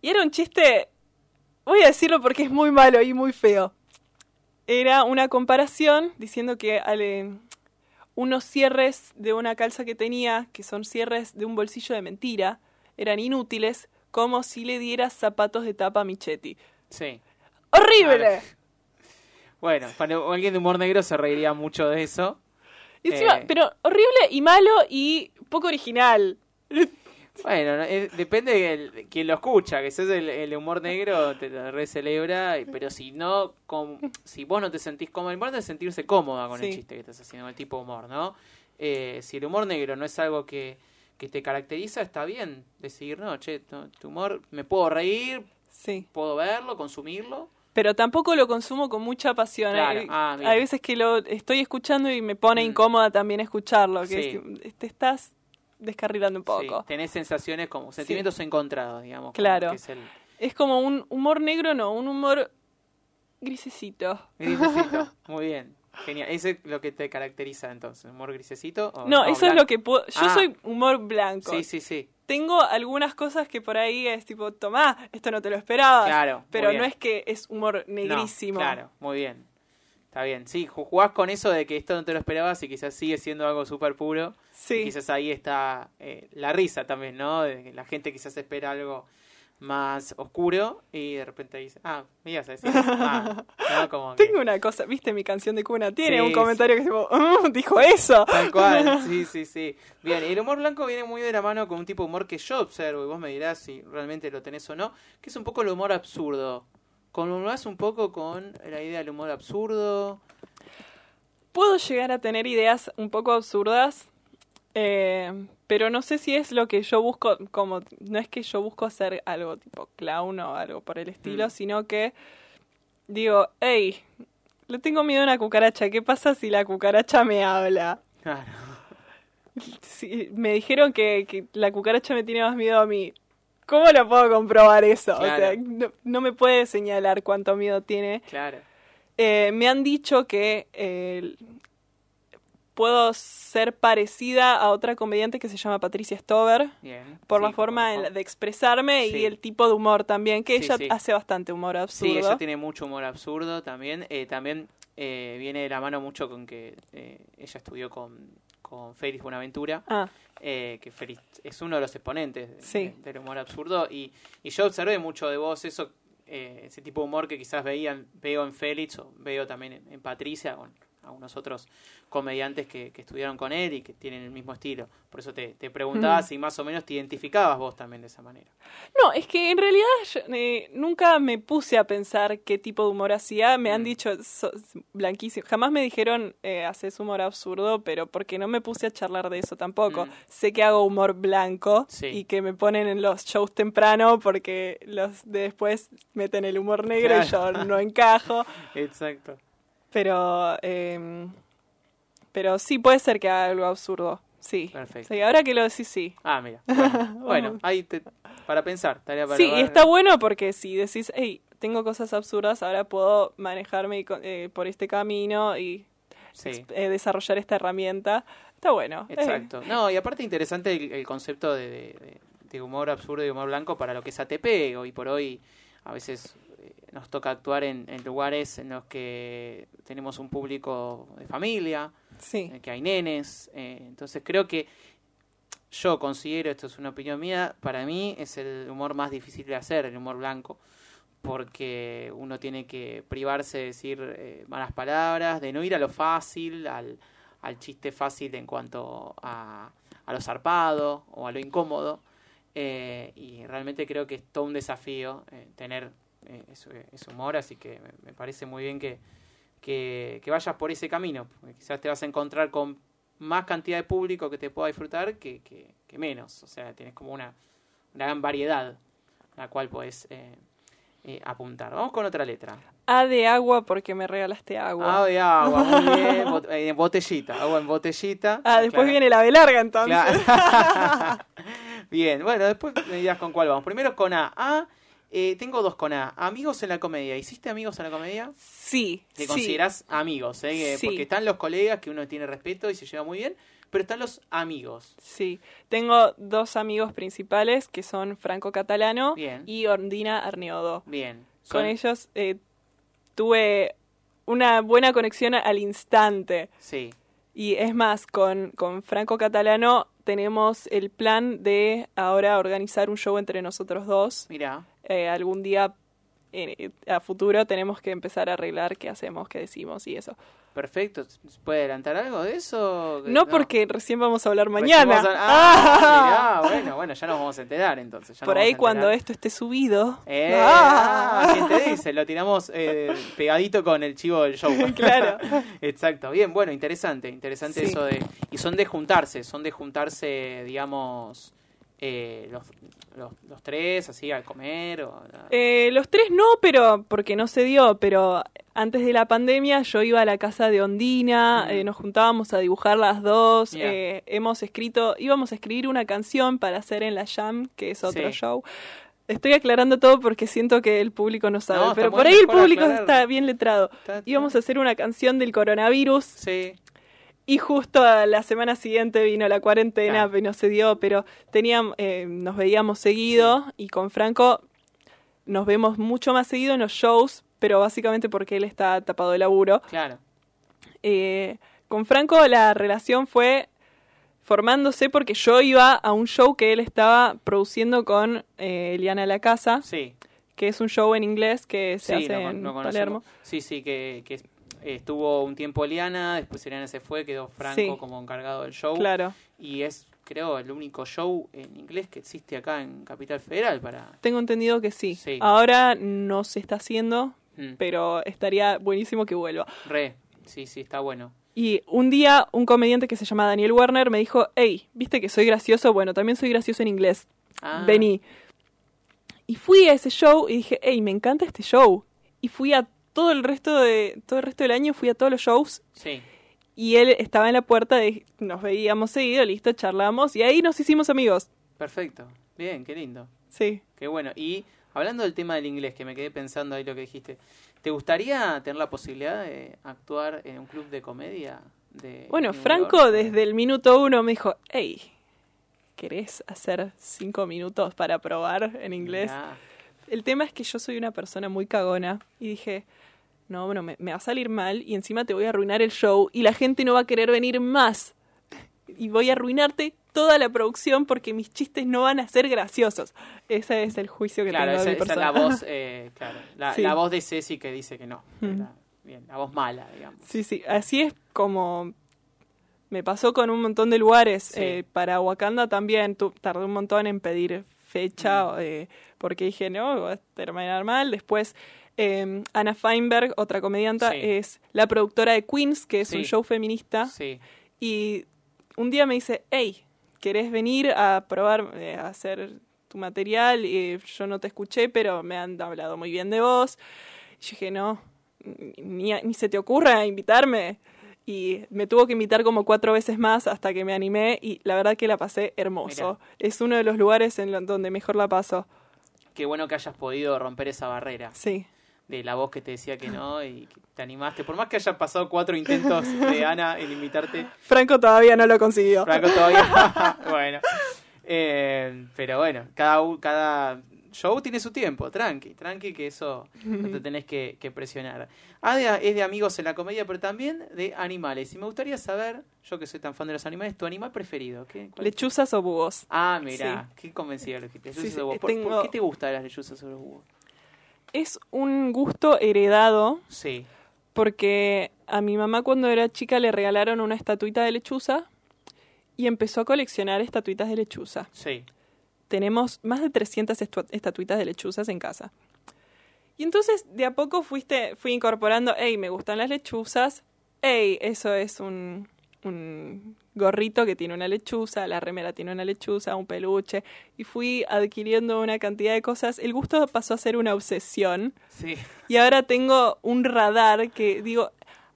Speaker 3: Y era un chiste, voy a decirlo porque es muy malo y muy feo. Era una comparación diciendo que ale- unos cierres de una calza que tenía, que son cierres de un bolsillo de mentira, eran inútiles, como si le dieras zapatos de tapa a Michetti.
Speaker 1: Sí.
Speaker 3: ¡Horrible!
Speaker 1: Bueno, para alguien de humor negro se reiría mucho de eso.
Speaker 3: Encima,
Speaker 1: Eh.
Speaker 3: pero horrible y malo y poco original.
Speaker 1: Bueno, no, eh, depende de el- de quien lo escucha, que si es el, el humor negro te lo recelebra, pero si no, com- si vos no te sentís cómodo, importante es sentirse cómoda con el chiste que estás haciendo, el tipo de humor, ¿no? Eh, si el humor negro no es algo que, que te caracteriza, está bien decir, no, che, tu, tu humor, me puedo reír,
Speaker 3: Sí.
Speaker 1: puedo verlo, consumirlo.
Speaker 3: Pero tampoco lo consumo con mucha pasión.
Speaker 1: Claro.
Speaker 3: Hay,
Speaker 1: Ah,
Speaker 3: hay veces que lo estoy escuchando y me pone
Speaker 1: Mm.
Speaker 3: incómoda también escucharlo. Que
Speaker 1: Sí.
Speaker 3: es- te estás descarrilando un
Speaker 1: Sí,
Speaker 3: poco.
Speaker 1: tenés sensaciones como sentimientos encontrados, digamos.
Speaker 3: Claro.
Speaker 1: es el
Speaker 3: Es como un humor negro, no, un humor grisecito.
Speaker 1: grisecito. [laughs] Muy bien. Genial. ¿Ese es lo que te caracteriza entonces? ¿Humor grisecito? o-
Speaker 3: No, eso es lo que puedo. Yo
Speaker 1: Ah.
Speaker 3: soy humor blanco.
Speaker 1: Sí, sí, sí.
Speaker 3: Tengo algunas cosas que por ahí es tipo, tomá, esto no te lo esperabas.
Speaker 1: Claro.
Speaker 3: pero no es que es humor
Speaker 1: No,
Speaker 3: negrísimo.
Speaker 1: claro, muy bien. Está bien. Sí, ju- jugás con eso de que esto no te lo esperabas y quizás sigue siendo algo súper puro. Y
Speaker 3: Sí.
Speaker 1: quizás ahí está eh, la risa también, ¿no? De que la gente quizás espera algo más oscuro y de repente dice, ah, me ibas a decir. [laughs] Ah, ¿no? Como que-
Speaker 3: Tengo una cosa, ¿viste mi canción de cuna? Tiene
Speaker 1: Sí,
Speaker 3: un comentario que tipo, "Mm, dijo eso.
Speaker 1: Tal cual, [laughs] sí, sí, sí. Bien, el humor blanco viene muy de la mano con un tipo de humor que yo observo, y vos me dirás si realmente lo tenés o no, que es un poco el humor absurdo. ¿Conmemorás un poco con la idea del humor absurdo?
Speaker 3: Puedo llegar a tener ideas un poco absurdas, eh, pero no sé si es lo que yo busco, como no es que yo busco hacer algo tipo clown o algo por el estilo,
Speaker 1: Mm.
Speaker 3: sino que digo, hey, le tengo miedo a una cucaracha, ¿qué pasa si la cucaracha me habla?
Speaker 1: Claro. [laughs]
Speaker 3: Me dijeron que, que la cucaracha me tiene más miedo a mí. ¿Cómo lo puedo comprobar eso? O sea, no, no me puede señalar cuánto miedo tiene.
Speaker 1: Claro.
Speaker 3: Eh, me han dicho que eh, puedo ser parecida a otra comediante que se llama Patricia Stover.
Speaker 1: Bien.
Speaker 3: Por
Speaker 1: Sí,
Speaker 3: la forma
Speaker 1: como-
Speaker 3: de expresarme
Speaker 1: Sí.
Speaker 3: y el tipo de humor también, que
Speaker 1: Sí,
Speaker 3: ella hace bastante humor absurdo.
Speaker 1: Sí, ella tiene mucho humor absurdo también. Eh, también eh, viene de la mano mucho con que eh, ella estudió con, con Félix Buenaventura,
Speaker 3: Ah,
Speaker 1: eh, que Félix es uno de los exponentes de- del humor absurdo. Y, y yo observé mucho de vos eso, eh, ese tipo de humor que quizás veían, veo en Félix o veo también en, en Patricia en algunos otros comediantes que, que estudiaron con él y que tienen el mismo estilo. Por eso te, te preguntaba
Speaker 3: Mm.
Speaker 1: si más o menos te identificabas vos también de esa manera.
Speaker 3: No, es que en realidad yo, eh, nunca me puse a pensar qué tipo de humor hacía. Me han
Speaker 1: Mm.
Speaker 3: dicho "Sos blanquísimo. Jamás me dijeron eh, haces humor absurdo, pero porque no me puse a charlar de eso tampoco.
Speaker 1: Mm.
Speaker 3: Sé que hago humor blanco
Speaker 1: Sí.
Speaker 3: y que me ponen en los shows temprano porque los de después meten el humor negro y yo no encajo. [laughs]
Speaker 1: Exacto.
Speaker 3: Pero, eh, pero sí puede ser que haga algo absurdo. Sí.
Speaker 1: Perfecto.
Speaker 3: Sí, ahora que lo decís, sí.
Speaker 1: Ah, mira. Bueno, [laughs] bueno, ahí te, para pensar. Tarea para
Speaker 3: Sí, y está bueno porque si decís, hey, tengo cosas absurdas, ahora puedo manejarme eh, por este camino y
Speaker 1: Sí,
Speaker 3: eh, desarrollar esta herramienta. Está bueno. eh.
Speaker 1: exacto. No, y aparte interesante el, el concepto de, de- humor absurdo y humor blanco para lo que es ATP. Hoy por hoy a veces nos toca actuar en, en lugares en los que tenemos un público de familia,
Speaker 3: sí.
Speaker 1: en el que hay nenes. eh, entonces creo que yo considero, esto es una opinión mía, para mí es el humor más difícil de hacer, el humor blanco, porque uno tiene que privarse de decir eh, malas palabras, de no ir a lo fácil, al, al chiste fácil en cuanto a, a lo zarpado o a lo incómodo. eh, y realmente creo que es todo un desafío eh, tener eh, ese, ese humor, así que me, parece muy bien que, que, que vayas por ese camino, porque quizás te vas a encontrar con más cantidad de público que te pueda disfrutar que, que, que menos, o sea, tienes como una, una gran variedad a la cual puedes eh, eh, apuntar. Vamos con otra letra.
Speaker 3: A de agua porque me regalaste agua.
Speaker 1: Ah, de agua, muy [laughs] bien, bot- eh, en botellita, agua en botellita.
Speaker 3: ah, después
Speaker 1: Claro.
Speaker 3: viene la B larga entonces.
Speaker 1: Claro. [laughs] Bien, bueno, después me dirás con cuál vamos. Primero con A. A, eh, tengo dos con A. Amigos en la comedia. ¿Hiciste amigos en la comedia?
Speaker 3: Sí.
Speaker 1: Te
Speaker 3: sí.
Speaker 1: considerás amigos, ¿eh?
Speaker 3: Sí.
Speaker 1: Porque están los colegas que uno tiene respeto y se lleva muy bien, pero están los amigos.
Speaker 3: Sí, tengo dos amigos principales que son Franco Catalano
Speaker 1: Bien.
Speaker 3: y Ordina Arneodo.
Speaker 1: Bien.
Speaker 3: Con ellos eh, tuve una buena conexión al instante.
Speaker 1: Sí.
Speaker 3: Y es más, con, con Franco Catalano tenemos el plan de ahora organizar un show entre nosotros dos.
Speaker 1: Mira.
Speaker 3: Eh, algún día eh, a futuro tenemos que empezar a arreglar qué hacemos, qué decimos y eso.
Speaker 1: Perfecto. ¿Se ¿Puede adelantar algo de eso?
Speaker 3: No, porque recién vamos a hablar mañana.
Speaker 1: a- [laughs] Ah, mirá, bueno, bueno, ya nos vamos a enterar entonces. ya
Speaker 3: Por ahí cuando esto esté subido.
Speaker 1: Eh, [laughs]
Speaker 3: Ah.
Speaker 1: ah, ¿Quién te dice? Lo tiramos eh, pegadito con el chivo del show. [laughs]
Speaker 3: Claro.
Speaker 1: Exacto. Bien, bueno, interesante. Interesante
Speaker 3: Sí.
Speaker 1: eso de... Y son de juntarse, son de juntarse, digamos, eh, los, los, los tres, así, al comer o...
Speaker 3: Eh, los tres no, pero porque no se dio, pero antes de la pandemia yo iba a la casa de Ondina,
Speaker 1: Mm.
Speaker 3: eh, nos juntábamos a dibujar las dos, eh, hemos escrito, íbamos a escribir una canción para hacer en la Jam, que es otro
Speaker 1: Sí.
Speaker 3: show. Estoy aclarando todo porque siento que el público no sabe,
Speaker 1: No,
Speaker 3: pero por ahí el público
Speaker 1: aclarar.
Speaker 3: está bien letrado.
Speaker 1: Está-
Speaker 3: Íbamos a hacer una canción del coronavirus
Speaker 1: Sí,
Speaker 3: y justo a la semana siguiente vino la cuarentena,
Speaker 1: Claro.
Speaker 3: no se dio, pero teníamos, eh, nos veíamos seguido y con Franco nos vemos mucho más seguido en los shows, pero básicamente porque él está tapado de laburo.
Speaker 1: claro.
Speaker 3: Eh, con Franco la relación fue formándose porque yo iba a un show que él estaba produciendo con eh, Eliana La Casa,
Speaker 1: Sí,
Speaker 3: que es un show en inglés que se
Speaker 1: sí,
Speaker 3: hace
Speaker 1: con-
Speaker 3: en. Palermo.
Speaker 1: Sí, sí, que, que eh, estuvo un tiempo Eliana, después Eliana se fue, quedó Franco
Speaker 3: Sí.
Speaker 1: como encargado del show.
Speaker 3: Claro.
Speaker 1: Y es, creo, el único show en inglés que existe acá en Capital Federal para...
Speaker 3: Tengo entendido que sí.
Speaker 1: Sí.
Speaker 3: Ahora no se está haciendo,
Speaker 1: Mm,
Speaker 3: pero estaría buenísimo que vuelva.
Speaker 1: Re, sí, sí, está bueno.
Speaker 3: Y un día un comediante que se llama Daniel Werner me dijo, hey, ¿viste que soy gracioso? Bueno, también soy gracioso en inglés.
Speaker 1: Ah,
Speaker 3: Vení. Y fui a ese show y dije, hey, me encanta este show. Y fui a todo el resto de todo el resto del año, fui a todos los shows
Speaker 1: Sí,
Speaker 3: y él estaba en la puerta, de, nos veíamos seguido, listo, charlamos y ahí nos hicimos amigos.
Speaker 1: perfecto. Bien, qué lindo.
Speaker 3: Sí.
Speaker 1: Qué bueno. Y hablando del tema del inglés, que me quedé pensando ahí lo que dijiste, ¿te gustaría tener la posibilidad de actuar en un club de comedia? de
Speaker 3: Bueno, Franco
Speaker 1: York.
Speaker 3: desde el minuto uno me dijo, hey, ¿querés hacer cinco minutos para probar en inglés?
Speaker 1: Mirá.
Speaker 3: El tema es que yo soy una persona muy cagona y dije, no, bueno, me, me va a salir mal y encima te voy a arruinar el show y la gente no va a querer venir más. Y voy a arruinarte toda la producción porque mis chistes no van a ser graciosos. Ese es el juicio que
Speaker 1: Claro,
Speaker 3: tengo
Speaker 1: esa,
Speaker 3: de
Speaker 1: esa es la voz, [laughs] eh, claro, la,
Speaker 3: Sí.
Speaker 1: la voz de Ceci que dice que no.
Speaker 3: Mm.
Speaker 1: La, bien, la voz mala, digamos.
Speaker 3: Sí, sí, así es como me pasó con un montón de lugares.
Speaker 1: Sí.
Speaker 3: Eh, para Wakanda también tu- tardé un montón en pedir fecha
Speaker 1: Mm.
Speaker 3: eh, porque dije, no, va a terminar mal. Después, eh, Anna Feinberg, otra comedianta,
Speaker 1: Sí.
Speaker 3: es la productora de Queens, que es
Speaker 1: Sí.
Speaker 3: un show feminista.
Speaker 1: Sí,
Speaker 3: Y un día me dice, hey, ¿querés venir a probar, eh, a hacer tu material? Y yo no te escuché, pero me han hablado muy bien de vos. Y yo dije, no, ni, ni se te ocurra invitarme. Y me tuvo que invitar como cuatro veces más hasta que me animé y la verdad que la pasé hermoso. Es uno de los lugares en donde mejor la paso.
Speaker 1: Qué bueno que hayas podido romper esa barrera
Speaker 3: Sí.
Speaker 1: de la voz que te decía que no y que te animaste. Por más que hayan pasado cuatro intentos de Ana en invitarte,
Speaker 3: Franco todavía no lo consiguió.
Speaker 1: Franco todavía. [laughs] bueno. Eh, pero bueno, cada, cada show tiene su tiempo, tranqui, tranqui, que eso no te [laughs] tenés que, que presionar. Adia es de amigos en la comedia, pero también de animales. Y me gustaría saber, yo que soy tan fan de los animales, tu animal preferido. ¿Qué,
Speaker 3: ¿Lechuzas o búhos?
Speaker 1: Ah, mira, qué convencido lo dijiste. Lechuzas
Speaker 3: Sí,
Speaker 1: o búhos. ¿Por,
Speaker 3: tengo-
Speaker 1: por qué te gusta de las lechuzas sobre los búhos?
Speaker 3: Es un gusto heredado
Speaker 1: Sí,
Speaker 3: porque a mi mamá cuando era chica le regalaron una estatuita de lechuza y empezó a coleccionar estatuitas de lechuza.
Speaker 1: sí.
Speaker 3: Tenemos más de 300 estu- estatuitas de lechuzas en casa. Y entonces de a poco fuiste, fui incorporando, hey, me gustan las lechuzas, hey, eso es un, un gorrito que tiene una lechuza, la remera tiene una lechuza, un peluche, y fui adquiriendo una cantidad de cosas. El gusto pasó a ser una obsesión.
Speaker 1: Sí,
Speaker 3: Y ahora tengo un radar que digo,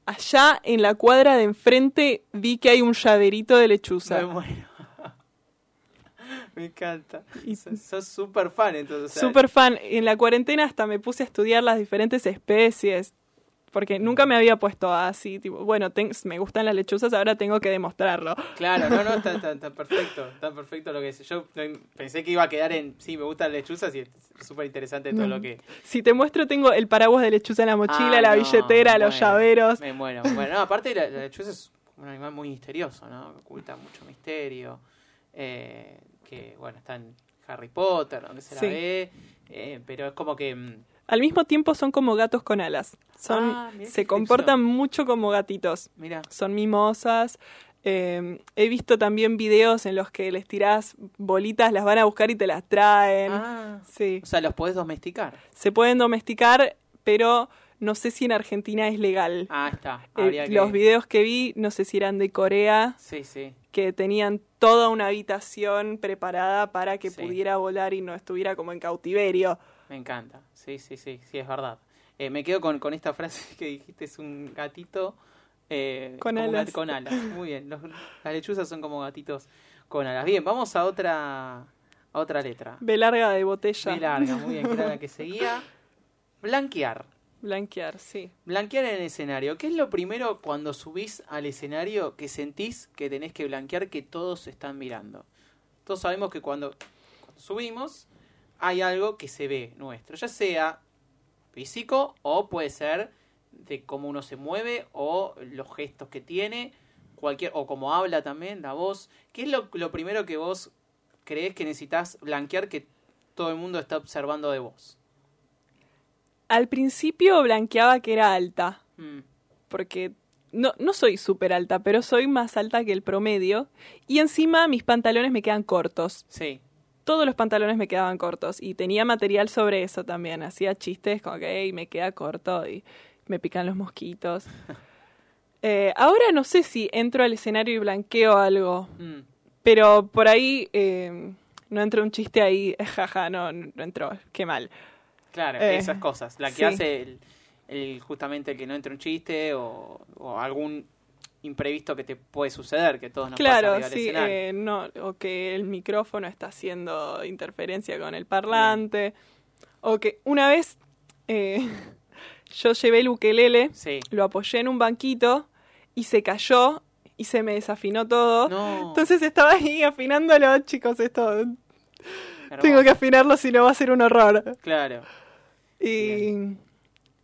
Speaker 3: allá en la cuadra de enfrente vi que hay un llaverito de lechuza.
Speaker 1: me muero. Me encanta.
Speaker 3: Y-
Speaker 1: Sos- súper fan, entonces.
Speaker 3: Súper fan. En la cuarentena hasta me puse a estudiar las diferentes especies. Porque nunca me había puesto así, tipo, bueno, ten- me gustan las lechuzas, ahora tengo que demostrarlo.
Speaker 1: Claro, no, no, está, está- está [laughs] perfecto, está perfecto lo que es. Yo pensé que iba a quedar en, sí, me gustan las lechuzas y es súper interesante todo
Speaker 3: No.
Speaker 1: lo que...
Speaker 3: Si te muestro, tengo el paraguas de lechuza en la mochila,
Speaker 1: Ah,
Speaker 3: la
Speaker 1: no,
Speaker 3: billetera, los
Speaker 1: muero,
Speaker 3: llaveros.
Speaker 1: Me muero, muero. No, aparte la, la lechuza es un animal muy misterioso, ¿no? Oculta mucho misterio, eh, que, bueno, está en Harry Potter, donde se la
Speaker 3: Sí.
Speaker 1: ve, eh, pero es como que... mm,
Speaker 3: Al mismo tiempo son como gatos con alas. Son,
Speaker 1: Ah, mirá
Speaker 3: se comportan mucho como gatitos.
Speaker 1: Mira,
Speaker 3: son mimosas. Eh, he visto también videos en los que les tirás bolitas, las van a buscar y te las traen.
Speaker 1: ah,
Speaker 3: Sí.
Speaker 1: o sea, los podés domesticar.
Speaker 3: Se pueden domesticar, pero no sé si en Argentina es legal.
Speaker 1: Ah, está,
Speaker 3: Eh,
Speaker 1: que...
Speaker 3: Los videos que vi, no sé si eran de Corea,
Speaker 1: Sí, sí.
Speaker 3: Que tenían toda una habitación preparada para que
Speaker 1: Sí.
Speaker 3: pudiera volar y no estuviera como en cautiverio.
Speaker 1: Me encanta, sí, sí, sí, sí, es verdad. Eh, me quedo con, con esta frase [laughs] que dijiste, es un gatito eh,
Speaker 3: Con alas.
Speaker 1: con alas. Muy bien, los- las lechuzas son como gatitos con alas. Bien, vamos a otra, a otra letra.
Speaker 3: B larga de botella.
Speaker 1: B larga, muy bien, que era la que seguía. Blanquear.
Speaker 3: Blanquear, sí.
Speaker 1: Blanquear en el escenario. ¿Qué es lo primero cuando subís al escenario que sentís que tenés que blanquear que todos están mirando? Todos sabemos que cuando, subimos hay algo que se ve nuestro, ya sea físico o puede ser de cómo uno se mueve o los gestos que tiene, cualquier o cómo habla también, la voz. ¿Qué es lo, lo primero que vos crees que necesitas blanquear que todo el mundo está observando de vos?
Speaker 3: Al principio blanqueaba que era alta.
Speaker 1: Mm,
Speaker 3: porque no, no soy súper alta, pero soy más alta que el promedio. Y encima mis pantalones me quedan cortos.
Speaker 1: sí,
Speaker 3: Todos los pantalones me quedaban cortos. Y tenía material sobre eso también. Hacía chistes como que "Ey, me queda corto y me pican los mosquitos. [laughs] Eh, ahora no sé si entro al escenario y blanqueo algo.
Speaker 1: mm,
Speaker 3: Pero por ahí eh, no entró un chiste ahí. [laughs] Jaja, no, no entró. Qué mal.
Speaker 1: Claro,
Speaker 3: Eh,
Speaker 1: esas cosas. La que
Speaker 3: sí.
Speaker 1: hace el, el- justamente el que no entre un chiste o, o algún imprevisto que te puede suceder, que todos nos pasa
Speaker 3: Claro,
Speaker 1: del
Speaker 3: sí, eh, no, o que el micrófono está haciendo interferencia con el parlante, o que una vez eh, [laughs] yo llevé el ukelele,
Speaker 1: Sí,
Speaker 3: lo apoyé en un banquito y se cayó y se me desafinó todo.
Speaker 1: No.
Speaker 3: Entonces estaba ahí afinándolo, chicos, esto. Tengo que afinarlo si no va a ser un horror.
Speaker 1: Claro.
Speaker 3: Y,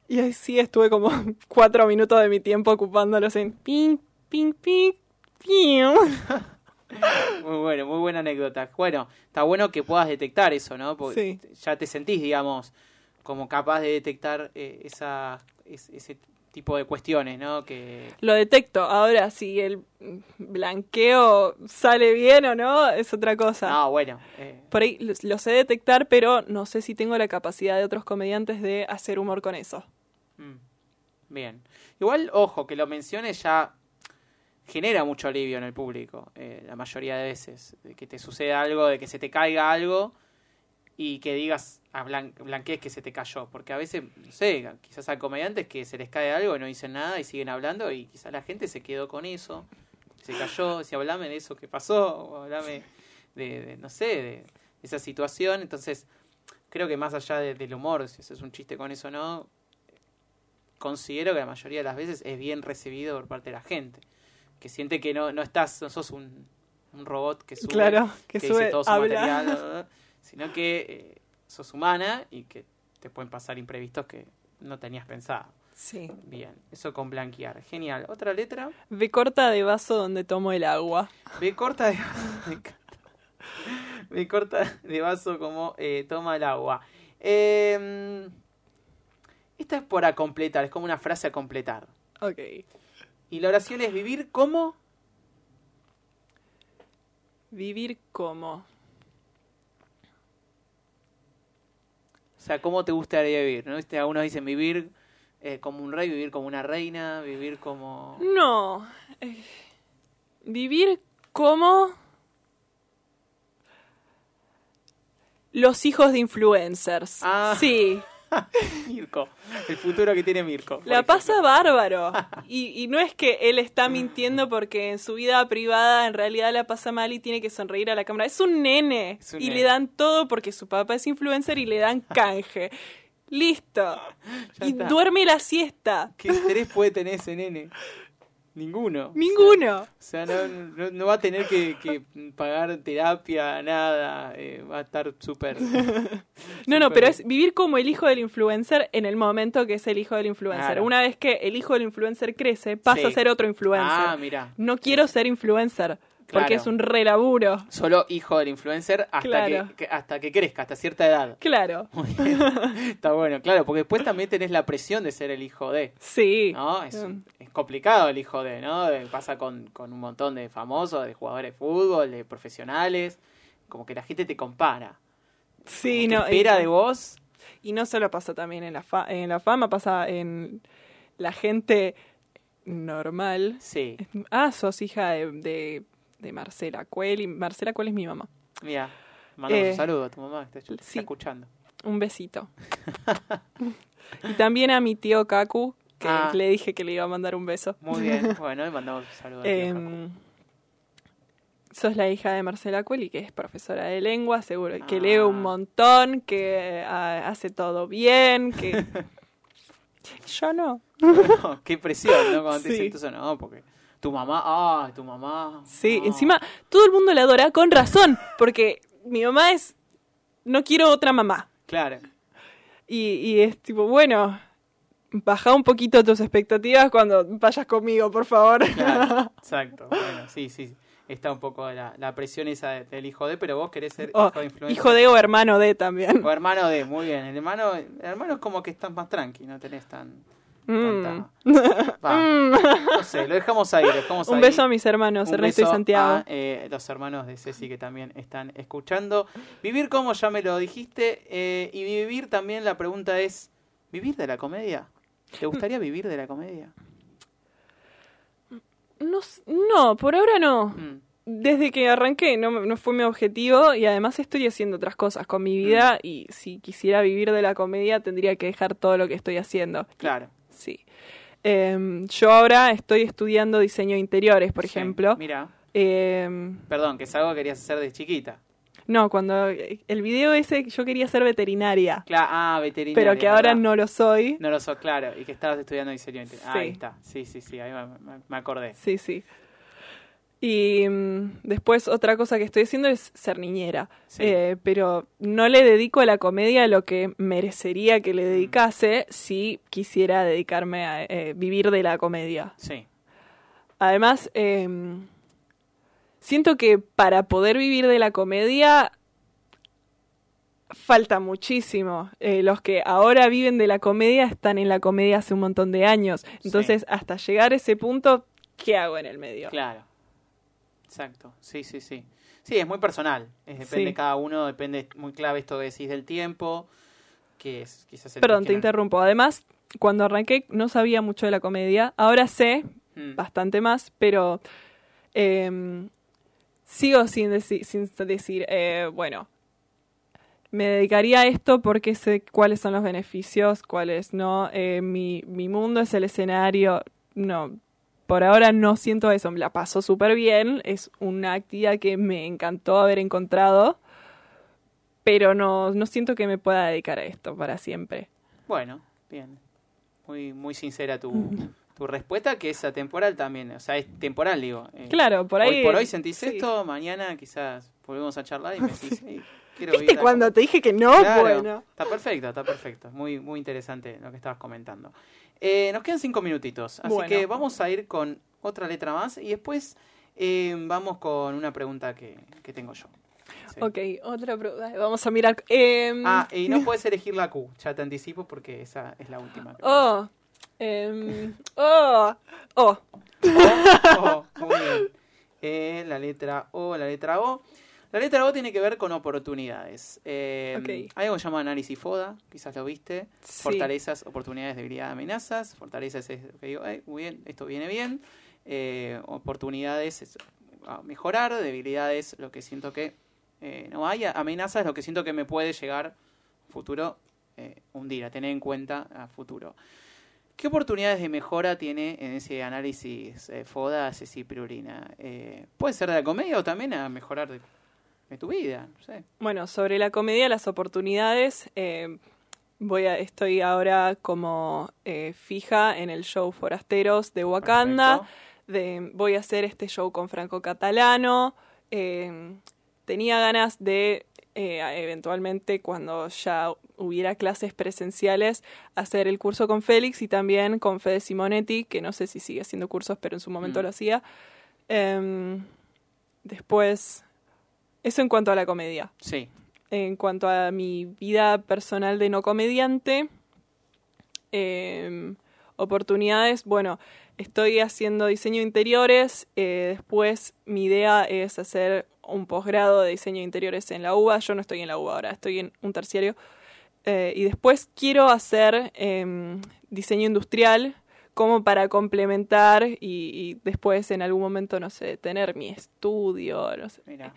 Speaker 3: y así estuve como [laughs] cuatro minutos de mi tiempo ocupándolos en ping, ping, ping, [laughs] ping.
Speaker 1: Muy bueno, muy buena anécdota. Bueno, está bueno que puedas detectar eso, ¿no? Porque ya te sentís, digamos, como capaz de detectar eh, esa, es- ese tipo de cuestiones, ¿no? Que
Speaker 3: Lo detecto. Ahora, si el blanqueo sale bien o no, es otra cosa.
Speaker 1: no, bueno, eh,
Speaker 3: Por ahí lo, lo sé detectar, pero no sé si tengo la capacidad de otros comediantes de hacer humor con eso.
Speaker 1: mm, bien. Igual, ojo, que lo menciones ya genera mucho alivio en el público, eh, la mayoría de veces, de que te suceda algo, de que se te caiga algo y que digas, a blan blanquees que se te cayó, porque a veces, no sé, quizás hay comediantes que se les cae algo y no dicen nada y siguen hablando y quizás la gente se quedó con eso, se cayó, si hablame de eso que pasó, o hablame de, de, no sé, de esa situación, entonces creo que más allá de- del humor, si haces un chiste con eso o no, considero que la mayoría de las veces es bien recibido por parte de la gente, que siente que no, no estás, no sos un, un robot que sube,
Speaker 3: Claro, que
Speaker 1: que
Speaker 3: sube,
Speaker 1: dice todo su
Speaker 3: habla.
Speaker 1: material, [laughs] sino que eh, sos humana y que te pueden pasar imprevistos que no tenías pensado.
Speaker 3: Sí.
Speaker 1: Bien, eso con blanquear. Genial. Otra letra.
Speaker 3: B corta de vaso donde tomo el agua.
Speaker 1: B corta de me [laughs] encanta. B corta de vaso como eh, toma el agua. Eh, esta es para completar, es como una frase a completar.
Speaker 3: Ok.
Speaker 1: Y la oración es vivir como
Speaker 3: Vivir como.
Speaker 1: O sea, ¿cómo te gustaría vivir? ¿no? ¿Viste? Algunos dicen vivir eh, como un rey, vivir como una reina, vivir como...
Speaker 3: No. eh, vivir como. Los hijos de influencers.
Speaker 1: Ah.
Speaker 3: Sí. [laughs]
Speaker 1: Mirko, el futuro que tiene Mirko.
Speaker 3: La
Speaker 1: ejemplo.
Speaker 3: pasa bárbaro. Y, y no es que él está mintiendo porque en su vida privada en realidad la pasa mal y tiene que sonreír a la cámara. Es un nene.
Speaker 1: Es un
Speaker 3: y
Speaker 1: nene.
Speaker 3: le dan todo porque su papá es influencer y le dan [laughs] canje. Listo.
Speaker 1: Ya
Speaker 3: y
Speaker 1: está.
Speaker 3: duerme la siesta.
Speaker 1: ¿Qué interés puede tener ese nene? Ninguno.
Speaker 3: Ninguno.
Speaker 1: O sea, no, no, no va a tener que, que pagar terapia, nada. eh, va a estar súper... [laughs]
Speaker 3: No, no, pero es vivir como el hijo del influencer en el momento que es el hijo del influencer.
Speaker 1: Claro.
Speaker 3: Una vez que el hijo del influencer crece, pasa
Speaker 1: Sí.
Speaker 3: a ser otro influencer.
Speaker 1: Ah, mira.
Speaker 3: no quiero ser influencer porque es un relaburo.
Speaker 1: Solo hijo del influencer hasta,
Speaker 3: Claro.
Speaker 1: que, que- hasta que crezca, hasta cierta edad.
Speaker 3: Claro. [laughs]
Speaker 1: Muy bien. Está bueno, claro, porque después también tenés la presión de ser el hijo de.
Speaker 3: Sí.
Speaker 1: ¿no? Es, es complicado el hijo de, ¿no? Eh, Pasa con, con un montón de famosos, de jugadores de fútbol, de profesionales. Como que la gente te compara.
Speaker 3: Sí, no.
Speaker 1: espera
Speaker 3: y,
Speaker 1: de vos.
Speaker 3: y no solo pasa también en la, fa- en la fama, pasa en la gente normal.
Speaker 1: Sí,
Speaker 3: Ah, sos hija de, de, de Marcela Cuel y Marcela Cuel es mi mamá.
Speaker 1: mira. Mandamos
Speaker 3: Eh,
Speaker 1: un saludo a tu mamá que te, te
Speaker 3: sí.
Speaker 1: está escuchando.
Speaker 3: Un besito. [laughs] y también a mi tío Kaku, que
Speaker 1: Ah.
Speaker 3: le dije que le iba a mandar un beso.
Speaker 1: Muy bien, [laughs] bueno, y mandamos un saludo a tío Caco.
Speaker 3: Em, sos la hija de Marcela Cueli, que es profesora de lengua, seguro que
Speaker 1: Ah.
Speaker 3: lee un montón, que ah, hace todo bien, que... [laughs] Yo no.
Speaker 1: Qué presión, ¿no? Cuando te
Speaker 3: Sí.
Speaker 1: dicen eso, no, porque tu mamá, ah, tu mamá.
Speaker 3: Sí, encima todo el mundo la adora con razón, porque mi mamá es... No quiero otra mamá.
Speaker 1: Claro,
Speaker 3: Y, y es tipo, bueno, baja un poquito tus expectativas cuando vayas conmigo, por favor.
Speaker 1: claro, [laughs] exacto. Bueno, sí, sí. Está un poco la, la presión esa de- del hijo de, pero vos querés ser
Speaker 3: Oh,
Speaker 1: hijo de influencer.
Speaker 3: hijo de o hermano de también.
Speaker 1: O hermano de, muy bien. El hermano, el hermano es como que estás más tranqui, no tenés tan.
Speaker 3: Mm.
Speaker 1: tanta- Va, [laughs] No sé, lo dejamos ahí, lo dejamos
Speaker 3: Un
Speaker 1: ahí.
Speaker 3: beso a mis hermanos,
Speaker 1: Un
Speaker 3: Ernesto y Santiago.
Speaker 1: a, eh, los hermanos de Ceci que también están escuchando. Vivir como ya me lo dijiste. eh, y vivir también, la pregunta es: ¿vivir de la comedia? ¿Te gustaría vivir de la comedia?
Speaker 3: No, no, por ahora no.
Speaker 1: Mm,
Speaker 3: Desde que arranqué no, no fue mi objetivo y además estoy haciendo otras cosas con mi vida y si quisiera vivir de la comedia tendría que dejar todo lo que estoy haciendo.
Speaker 1: claro.
Speaker 3: Sí. Em, yo ahora estoy estudiando diseño de interiores, por
Speaker 1: Sí,
Speaker 3: ejemplo.
Speaker 1: Mira,
Speaker 3: Em,
Speaker 1: perdón, que es algo que querías hacer de chiquita.
Speaker 3: no, cuando el video ese yo quería ser veterinaria,
Speaker 1: Claro, ah, veterinaria.
Speaker 3: pero que ahora
Speaker 1: ¿verdad?
Speaker 3: no lo soy.
Speaker 1: No lo sos, claro. Y que estabas estudiando diseño interior.
Speaker 3: Sí.
Speaker 1: Ahí está. Sí, sí, sí, ahí me- me acordé.
Speaker 3: Sí, sí. Y mm, después otra cosa que estoy haciendo es ser niñera.
Speaker 1: Sí.
Speaker 3: Eh, pero no le dedico a la comedia lo que merecería que
Speaker 1: Mm.
Speaker 3: le dedicase si quisiera dedicarme a eh, vivir de la comedia.
Speaker 1: Sí.
Speaker 3: Además, eh, siento que para poder vivir de la comedia falta muchísimo. Eh, los que ahora viven de la comedia están en la comedia hace un montón de años. Entonces, hasta llegar a ese punto, ¿qué hago en el medio?
Speaker 1: Claro. Exacto. Sí, sí, sí. Sí, es muy personal. Es, depende
Speaker 3: Sí.
Speaker 1: de cada uno, depende muy clave esto que decís del tiempo, que es quizás el
Speaker 3: Perdón, te
Speaker 1: no-
Speaker 3: interrumpo. Además, cuando arranqué no sabía mucho de la comedia. Ahora sé
Speaker 1: Mm.
Speaker 3: bastante más, pero eh, sigo sin, deci- sin decir, eh, bueno, me dedicaría a esto porque sé cuáles son los beneficios, cuáles no. Eh, mi, mi mundo es el escenario. No, por ahora no siento eso. Me la paso súper bien. Es una actividad que me encantó haber encontrado. Pero no, no siento que me pueda dedicar a esto para siempre.
Speaker 1: Bueno, bien. Muy, muy sincera tu, tu respuesta, que es atemporal también. O sea, es temporal, digo. Eh,
Speaker 3: Claro, por ahí.
Speaker 1: Hoy por hoy sentís
Speaker 3: sí.
Speaker 1: esto, mañana quizás volvemos a charlar y me [laughs] decís, "Ey, quiero
Speaker 3: ¿Viste cuando
Speaker 1: com-".
Speaker 3: te dije que no?
Speaker 1: Claro,
Speaker 3: Bueno.
Speaker 1: Está perfecto, está perfecto. Muy, muy interesante lo que estabas comentando. Eh, nos quedan cinco minutitos, así
Speaker 3: Bueno.
Speaker 1: que vamos a ir con otra letra más y después eh, vamos con una pregunta que, que tengo yo. Sí.
Speaker 3: Ok, otra pregunta. Vamos a mirar. em,
Speaker 1: Ah, y no [laughs] puedes elegir la Q, ya te anticipo porque esa es la última.
Speaker 3: Oh. em, oh. Oh. [laughs]
Speaker 1: Oh, muy bien. Eh, la letra O, la letra O. La letra O tiene que ver con oportunidades. Eh,
Speaker 3: Ok.
Speaker 1: Hay algo que se llama análisis FODA, quizás lo viste.
Speaker 3: Sí.
Speaker 1: Fortalezas, oportunidades, debilidad, amenazas. Fortalezas es lo que digo, "Eh, muy bien, esto viene bien. Eh, oportunidades es a mejorar, debilidades lo que siento que eh, no hay, amenazas lo que siento que me puede llegar futuro eh, hundir, a tener en cuenta a futuro. ¿Qué oportunidades de mejora tiene en ese análisis FODA Ceci Pirulina? Eh, puede ser de la comedia o también a mejorar de, de tu vida, no sé.
Speaker 3: Bueno, sobre la comedia, las oportunidades. eh, voy a, estoy ahora como eh, fija en el show Forasteros de Wakanda. De voy a hacer este show con Franco Catalano. eh, tenía ganas de eh, eventualmente cuando ya hubiera clases presenciales hacer el curso con Félix y también con Fede Simonetti, que no sé si sigue haciendo cursos, pero en su momento
Speaker 1: Mm.
Speaker 3: lo hacía. Em, después, eso en cuanto a la comedia.
Speaker 1: Sí,
Speaker 3: En cuanto a mi vida personal de no comediante, em, oportunidades, bueno, estoy haciendo diseño de interiores, eh, después mi idea es hacer un posgrado de diseño de interiores en la UBA, yo no estoy en la UBA ahora, estoy en un terciario, eh, y después quiero hacer em, diseño industrial como para complementar y, y después en algún momento, no sé, tener mi estudio, no sé.
Speaker 1: mira.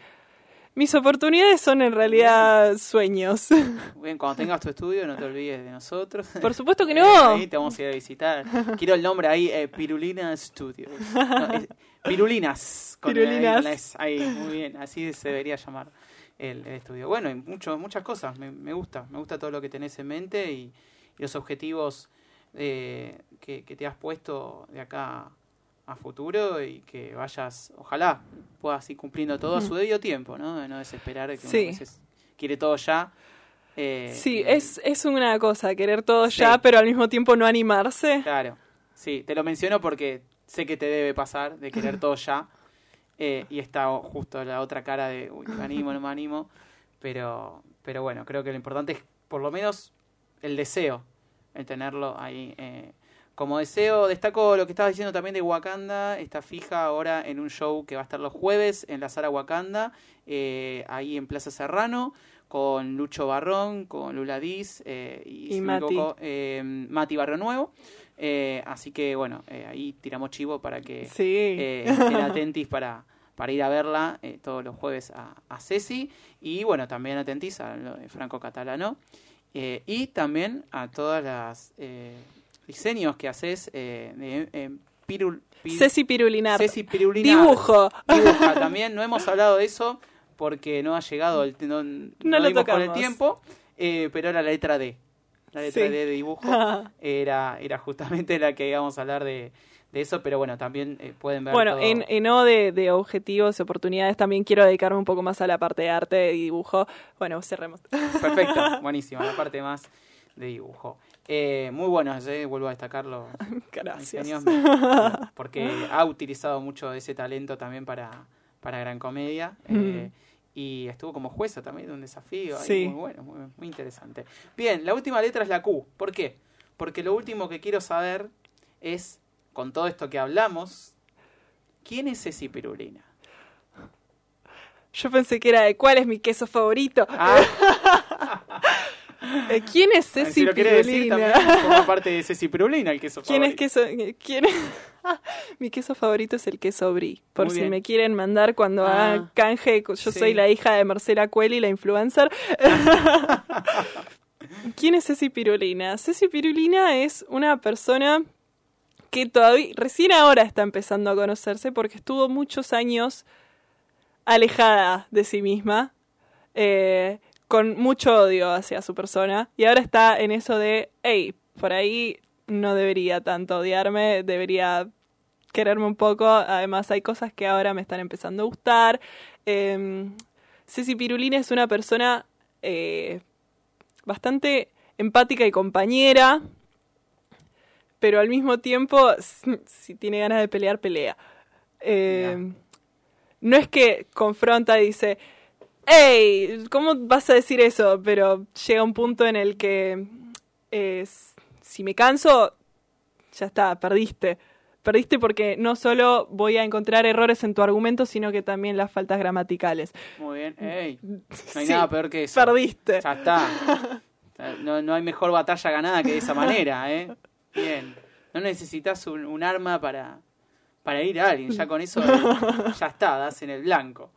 Speaker 3: Mis oportunidades son en realidad sueños.
Speaker 1: Bien, cuando tengas tu estudio no te olvides de nosotros.
Speaker 3: Por supuesto que
Speaker 1: Eh,
Speaker 3: no.
Speaker 1: Ahí te vamos a ir a visitar. Quiero el nombre ahí, eh, Pirulina Studios. No, es- Pirulinas. con-
Speaker 3: Pirulinas.
Speaker 1: S, ahí, muy bien, así se debería llamar el, el estudio. Bueno, y mucho, muchas cosas, me, me gusta, me gusta todo lo que tenés en mente y, y los objetivos eh, que, que te has puesto de acá a futuro y que vayas, ojalá puedas ir cumpliendo todo a su debido tiempo, ¿no? De no desesperar que uno
Speaker 3: Sí.
Speaker 1: a veces quiere todo ya. eh,
Speaker 3: Sí, es, es una cosa, querer todo
Speaker 1: Sí.
Speaker 3: ya, pero al mismo tiempo no animarse.
Speaker 1: Claro, sí, te lo menciono porque sé que te debe pasar de querer todo ya. eh, y está justo la otra cara de, uy, me animo, no me animo. Pero, pero bueno, creo que lo importante es por lo menos el deseo, el tenerlo ahí. Como deseo, destaco lo que estabas diciendo también de Wakanda. Está fija ahora en un show que va a estar los jueves en la sala Wakanda, eh, ahí en Plaza Serrano, con Lucho Barrón, con Lula Diz eh, y, si
Speaker 3: Mati.
Speaker 1: equivoco, eh, Mati Barrio Nuevo. Eh, así que bueno, eh, ahí tiramos chivo para que
Speaker 3: Sí.
Speaker 1: eh, estén atentis para, para ir a verla todos los jueves a, a Ceci. Y bueno, también atentis a Franco Catalano. Y también a todas las eh, diseños que haces eh, de eh, Pirul, Pir-
Speaker 3: Ceci Pirulinar.
Speaker 1: Ceci Pirulinar.
Speaker 3: Dibujo.
Speaker 1: Dibuja [laughs] también. No hemos hablado de eso porque no ha llegado, el, no, no
Speaker 3: No lo
Speaker 1: el tiempo. eh, pero era la letra D. La letra
Speaker 3: Sí.
Speaker 1: D de dibujo [laughs] era, era justamente la que íbamos a hablar de, de eso, pero bueno, también eh, pueden ver
Speaker 3: Bueno,
Speaker 1: todo-
Speaker 3: en, en O de, de objetivos y oportunidades también quiero dedicarme un poco más a la parte de arte y dibujo. Bueno, cerremos.
Speaker 1: Perfecto, [laughs] buenísimo, la parte más de dibujo. Eh, muy buenos, eh, vuelvo a destacarlo. [laughs]
Speaker 3: Gracias. [laughs]
Speaker 1: Porque ha utilizado mucho ese talento también para, para Gran Comedia. eh, y estuvo como jueza también de un desafío. ahí,
Speaker 3: Sí.
Speaker 1: Muy bueno, muy, muy interesante. Bien, la última letra es la Q. ¿Por qué? Porque lo último que quiero saber es, con todo esto que hablamos, ¿quién es Ceci Pirulina?
Speaker 3: Yo pensé que era de cuál es mi queso favorito.
Speaker 1: Ah, [laughs]
Speaker 3: ¿Quién es Ceci
Speaker 1: si lo quiere decir
Speaker 3: Pirulina?
Speaker 1: también, forma parte de Ceci Pirulina, el queso
Speaker 3: ¿Quién es
Speaker 1: favorito.
Speaker 3: queso? ¿Quién es? [laughs] Mi queso favorito es el queso brie. Por
Speaker 1: Muy
Speaker 3: si
Speaker 1: bien.
Speaker 3: me quieren mandar cuando
Speaker 1: Ah,
Speaker 3: hagan canje, yo
Speaker 1: sí.
Speaker 3: soy la hija de Marcela Cueli, la influencer. [laughs] ¿Quién es Ceci Pirulina? Ceci Pirulina es una persona que todavía, recién ahora está empezando a conocerse porque estuvo muchos años alejada de sí misma, eh, con mucho odio hacia su persona, y ahora está en eso de, hey, por ahí no debería tanto odiarme, debería quererme un poco, además hay cosas que ahora me están empezando a gustar. Eh, Ceci Pirulina es una persona eh, bastante empática y compañera, pero al mismo tiempo, [laughs] si tiene ganas de pelear, pelea. Eh, no es que confronta y dice, hey, ¿cómo vas a decir eso? Pero llega un punto en el que eh, si me canso, ya está, perdiste. Perdiste porque no solo voy a encontrar errores en tu argumento, sino que también las faltas gramaticales.
Speaker 1: Muy bien. Ey, no hay
Speaker 3: Sí,
Speaker 1: nada peor que eso.
Speaker 3: Perdiste.
Speaker 1: Ya está. No, no hay mejor batalla ganada que de esa manera, ¿eh? Bien. No necesitas un, un arma para, para ir a alguien. Ya con eso [laughs] ya está, das en el blanco.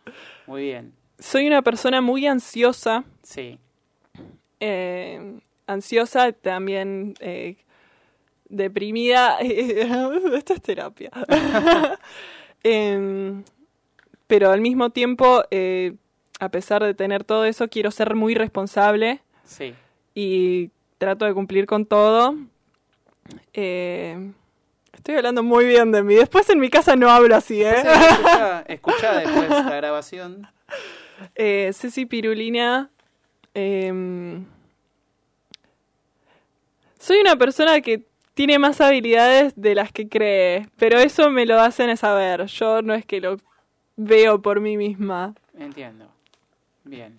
Speaker 1: Muy bien.
Speaker 3: Soy una persona muy ansiosa.
Speaker 1: Sí.
Speaker 3: eh, ansiosa, también eh, deprimida. [laughs] Esto es terapia. [laughs] Em, pero al mismo tiempo, eh, a pesar de tener todo eso, quiero ser muy responsable
Speaker 1: Sí.
Speaker 3: y trato de cumplir con todo. Eh, estoy hablando muy bien de mí. Después en mi casa no hablo así, ¿eh?
Speaker 1: Sí, escuchá después la grabación. [laughs]
Speaker 3: Eh, Ceci Pirulina. em, soy una persona que tiene más habilidades de las que cree, pero eso me lo hacen saber. Yo no es que lo veo por mí misma.
Speaker 1: Entiendo. Bien.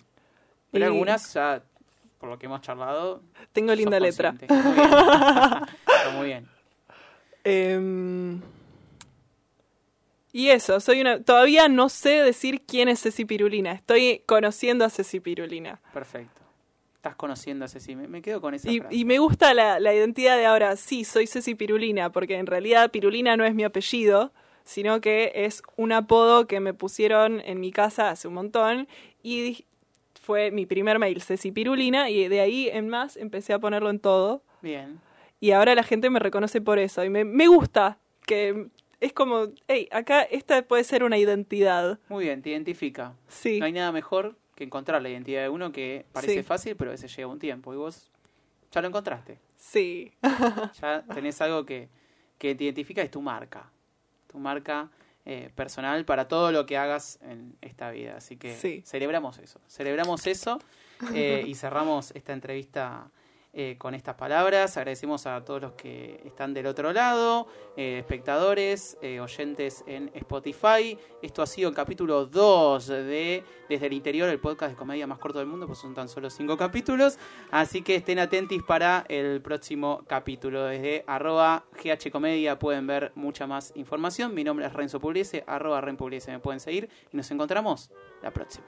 Speaker 1: Pero
Speaker 3: Y-
Speaker 1: algunas ya, por lo que hemos charlado.
Speaker 3: Tengo linda letra.
Speaker 1: Muy bien. [laughs] Está muy bien.
Speaker 3: Em, y eso, soy una. Todavía no sé decir quién es Ceci Pirulina. Estoy conociendo a Ceci Pirulina.
Speaker 1: Perfecto. Estás conociendo a Ceci. Me, me quedo con esa
Speaker 3: Y,
Speaker 1: frase.
Speaker 3: y me gusta la, la identidad de ahora. Sí, soy Ceci Pirulina, porque en realidad Pirulina no es mi apellido, sino que es un apodo que me pusieron en mi casa hace un montón. Y fue mi primer mail, Ceci Pirulina, y de ahí en más empecé a ponerlo en todo.
Speaker 1: Bien.
Speaker 3: Y ahora la gente me reconoce por eso. Y me, me gusta que es como, hey, acá esta puede ser una identidad.
Speaker 1: Muy bien, te identifica.
Speaker 3: Sí.
Speaker 1: No hay nada mejor que encontrar la identidad de uno que parece
Speaker 3: Sí.
Speaker 1: fácil, pero a veces lleva un tiempo. Y vos ya lo encontraste.
Speaker 3: Sí. [laughs]
Speaker 1: Ya tenés algo que, que te identifica, es tu marca. Tu marca eh, personal para todo lo que hagas en esta vida. Así que
Speaker 3: Sí.
Speaker 1: celebramos eso. Celebramos eso eh, y cerramos esta entrevista eh, con estas palabras. Agradecemos a todos los que están del otro lado, eh, espectadores, eh, oyentes en Spotify. Esto ha sido el capítulo 2 de Desde el Interior, el podcast de comedia más corto del mundo, pues son tan solo 5 capítulos. Así que estén atentos para el próximo capítulo. Desde arroba ghcomedia pueden ver mucha más información. Mi nombre es Renzo Pugliese, arroba Ren me pueden seguir y nos encontramos la próxima.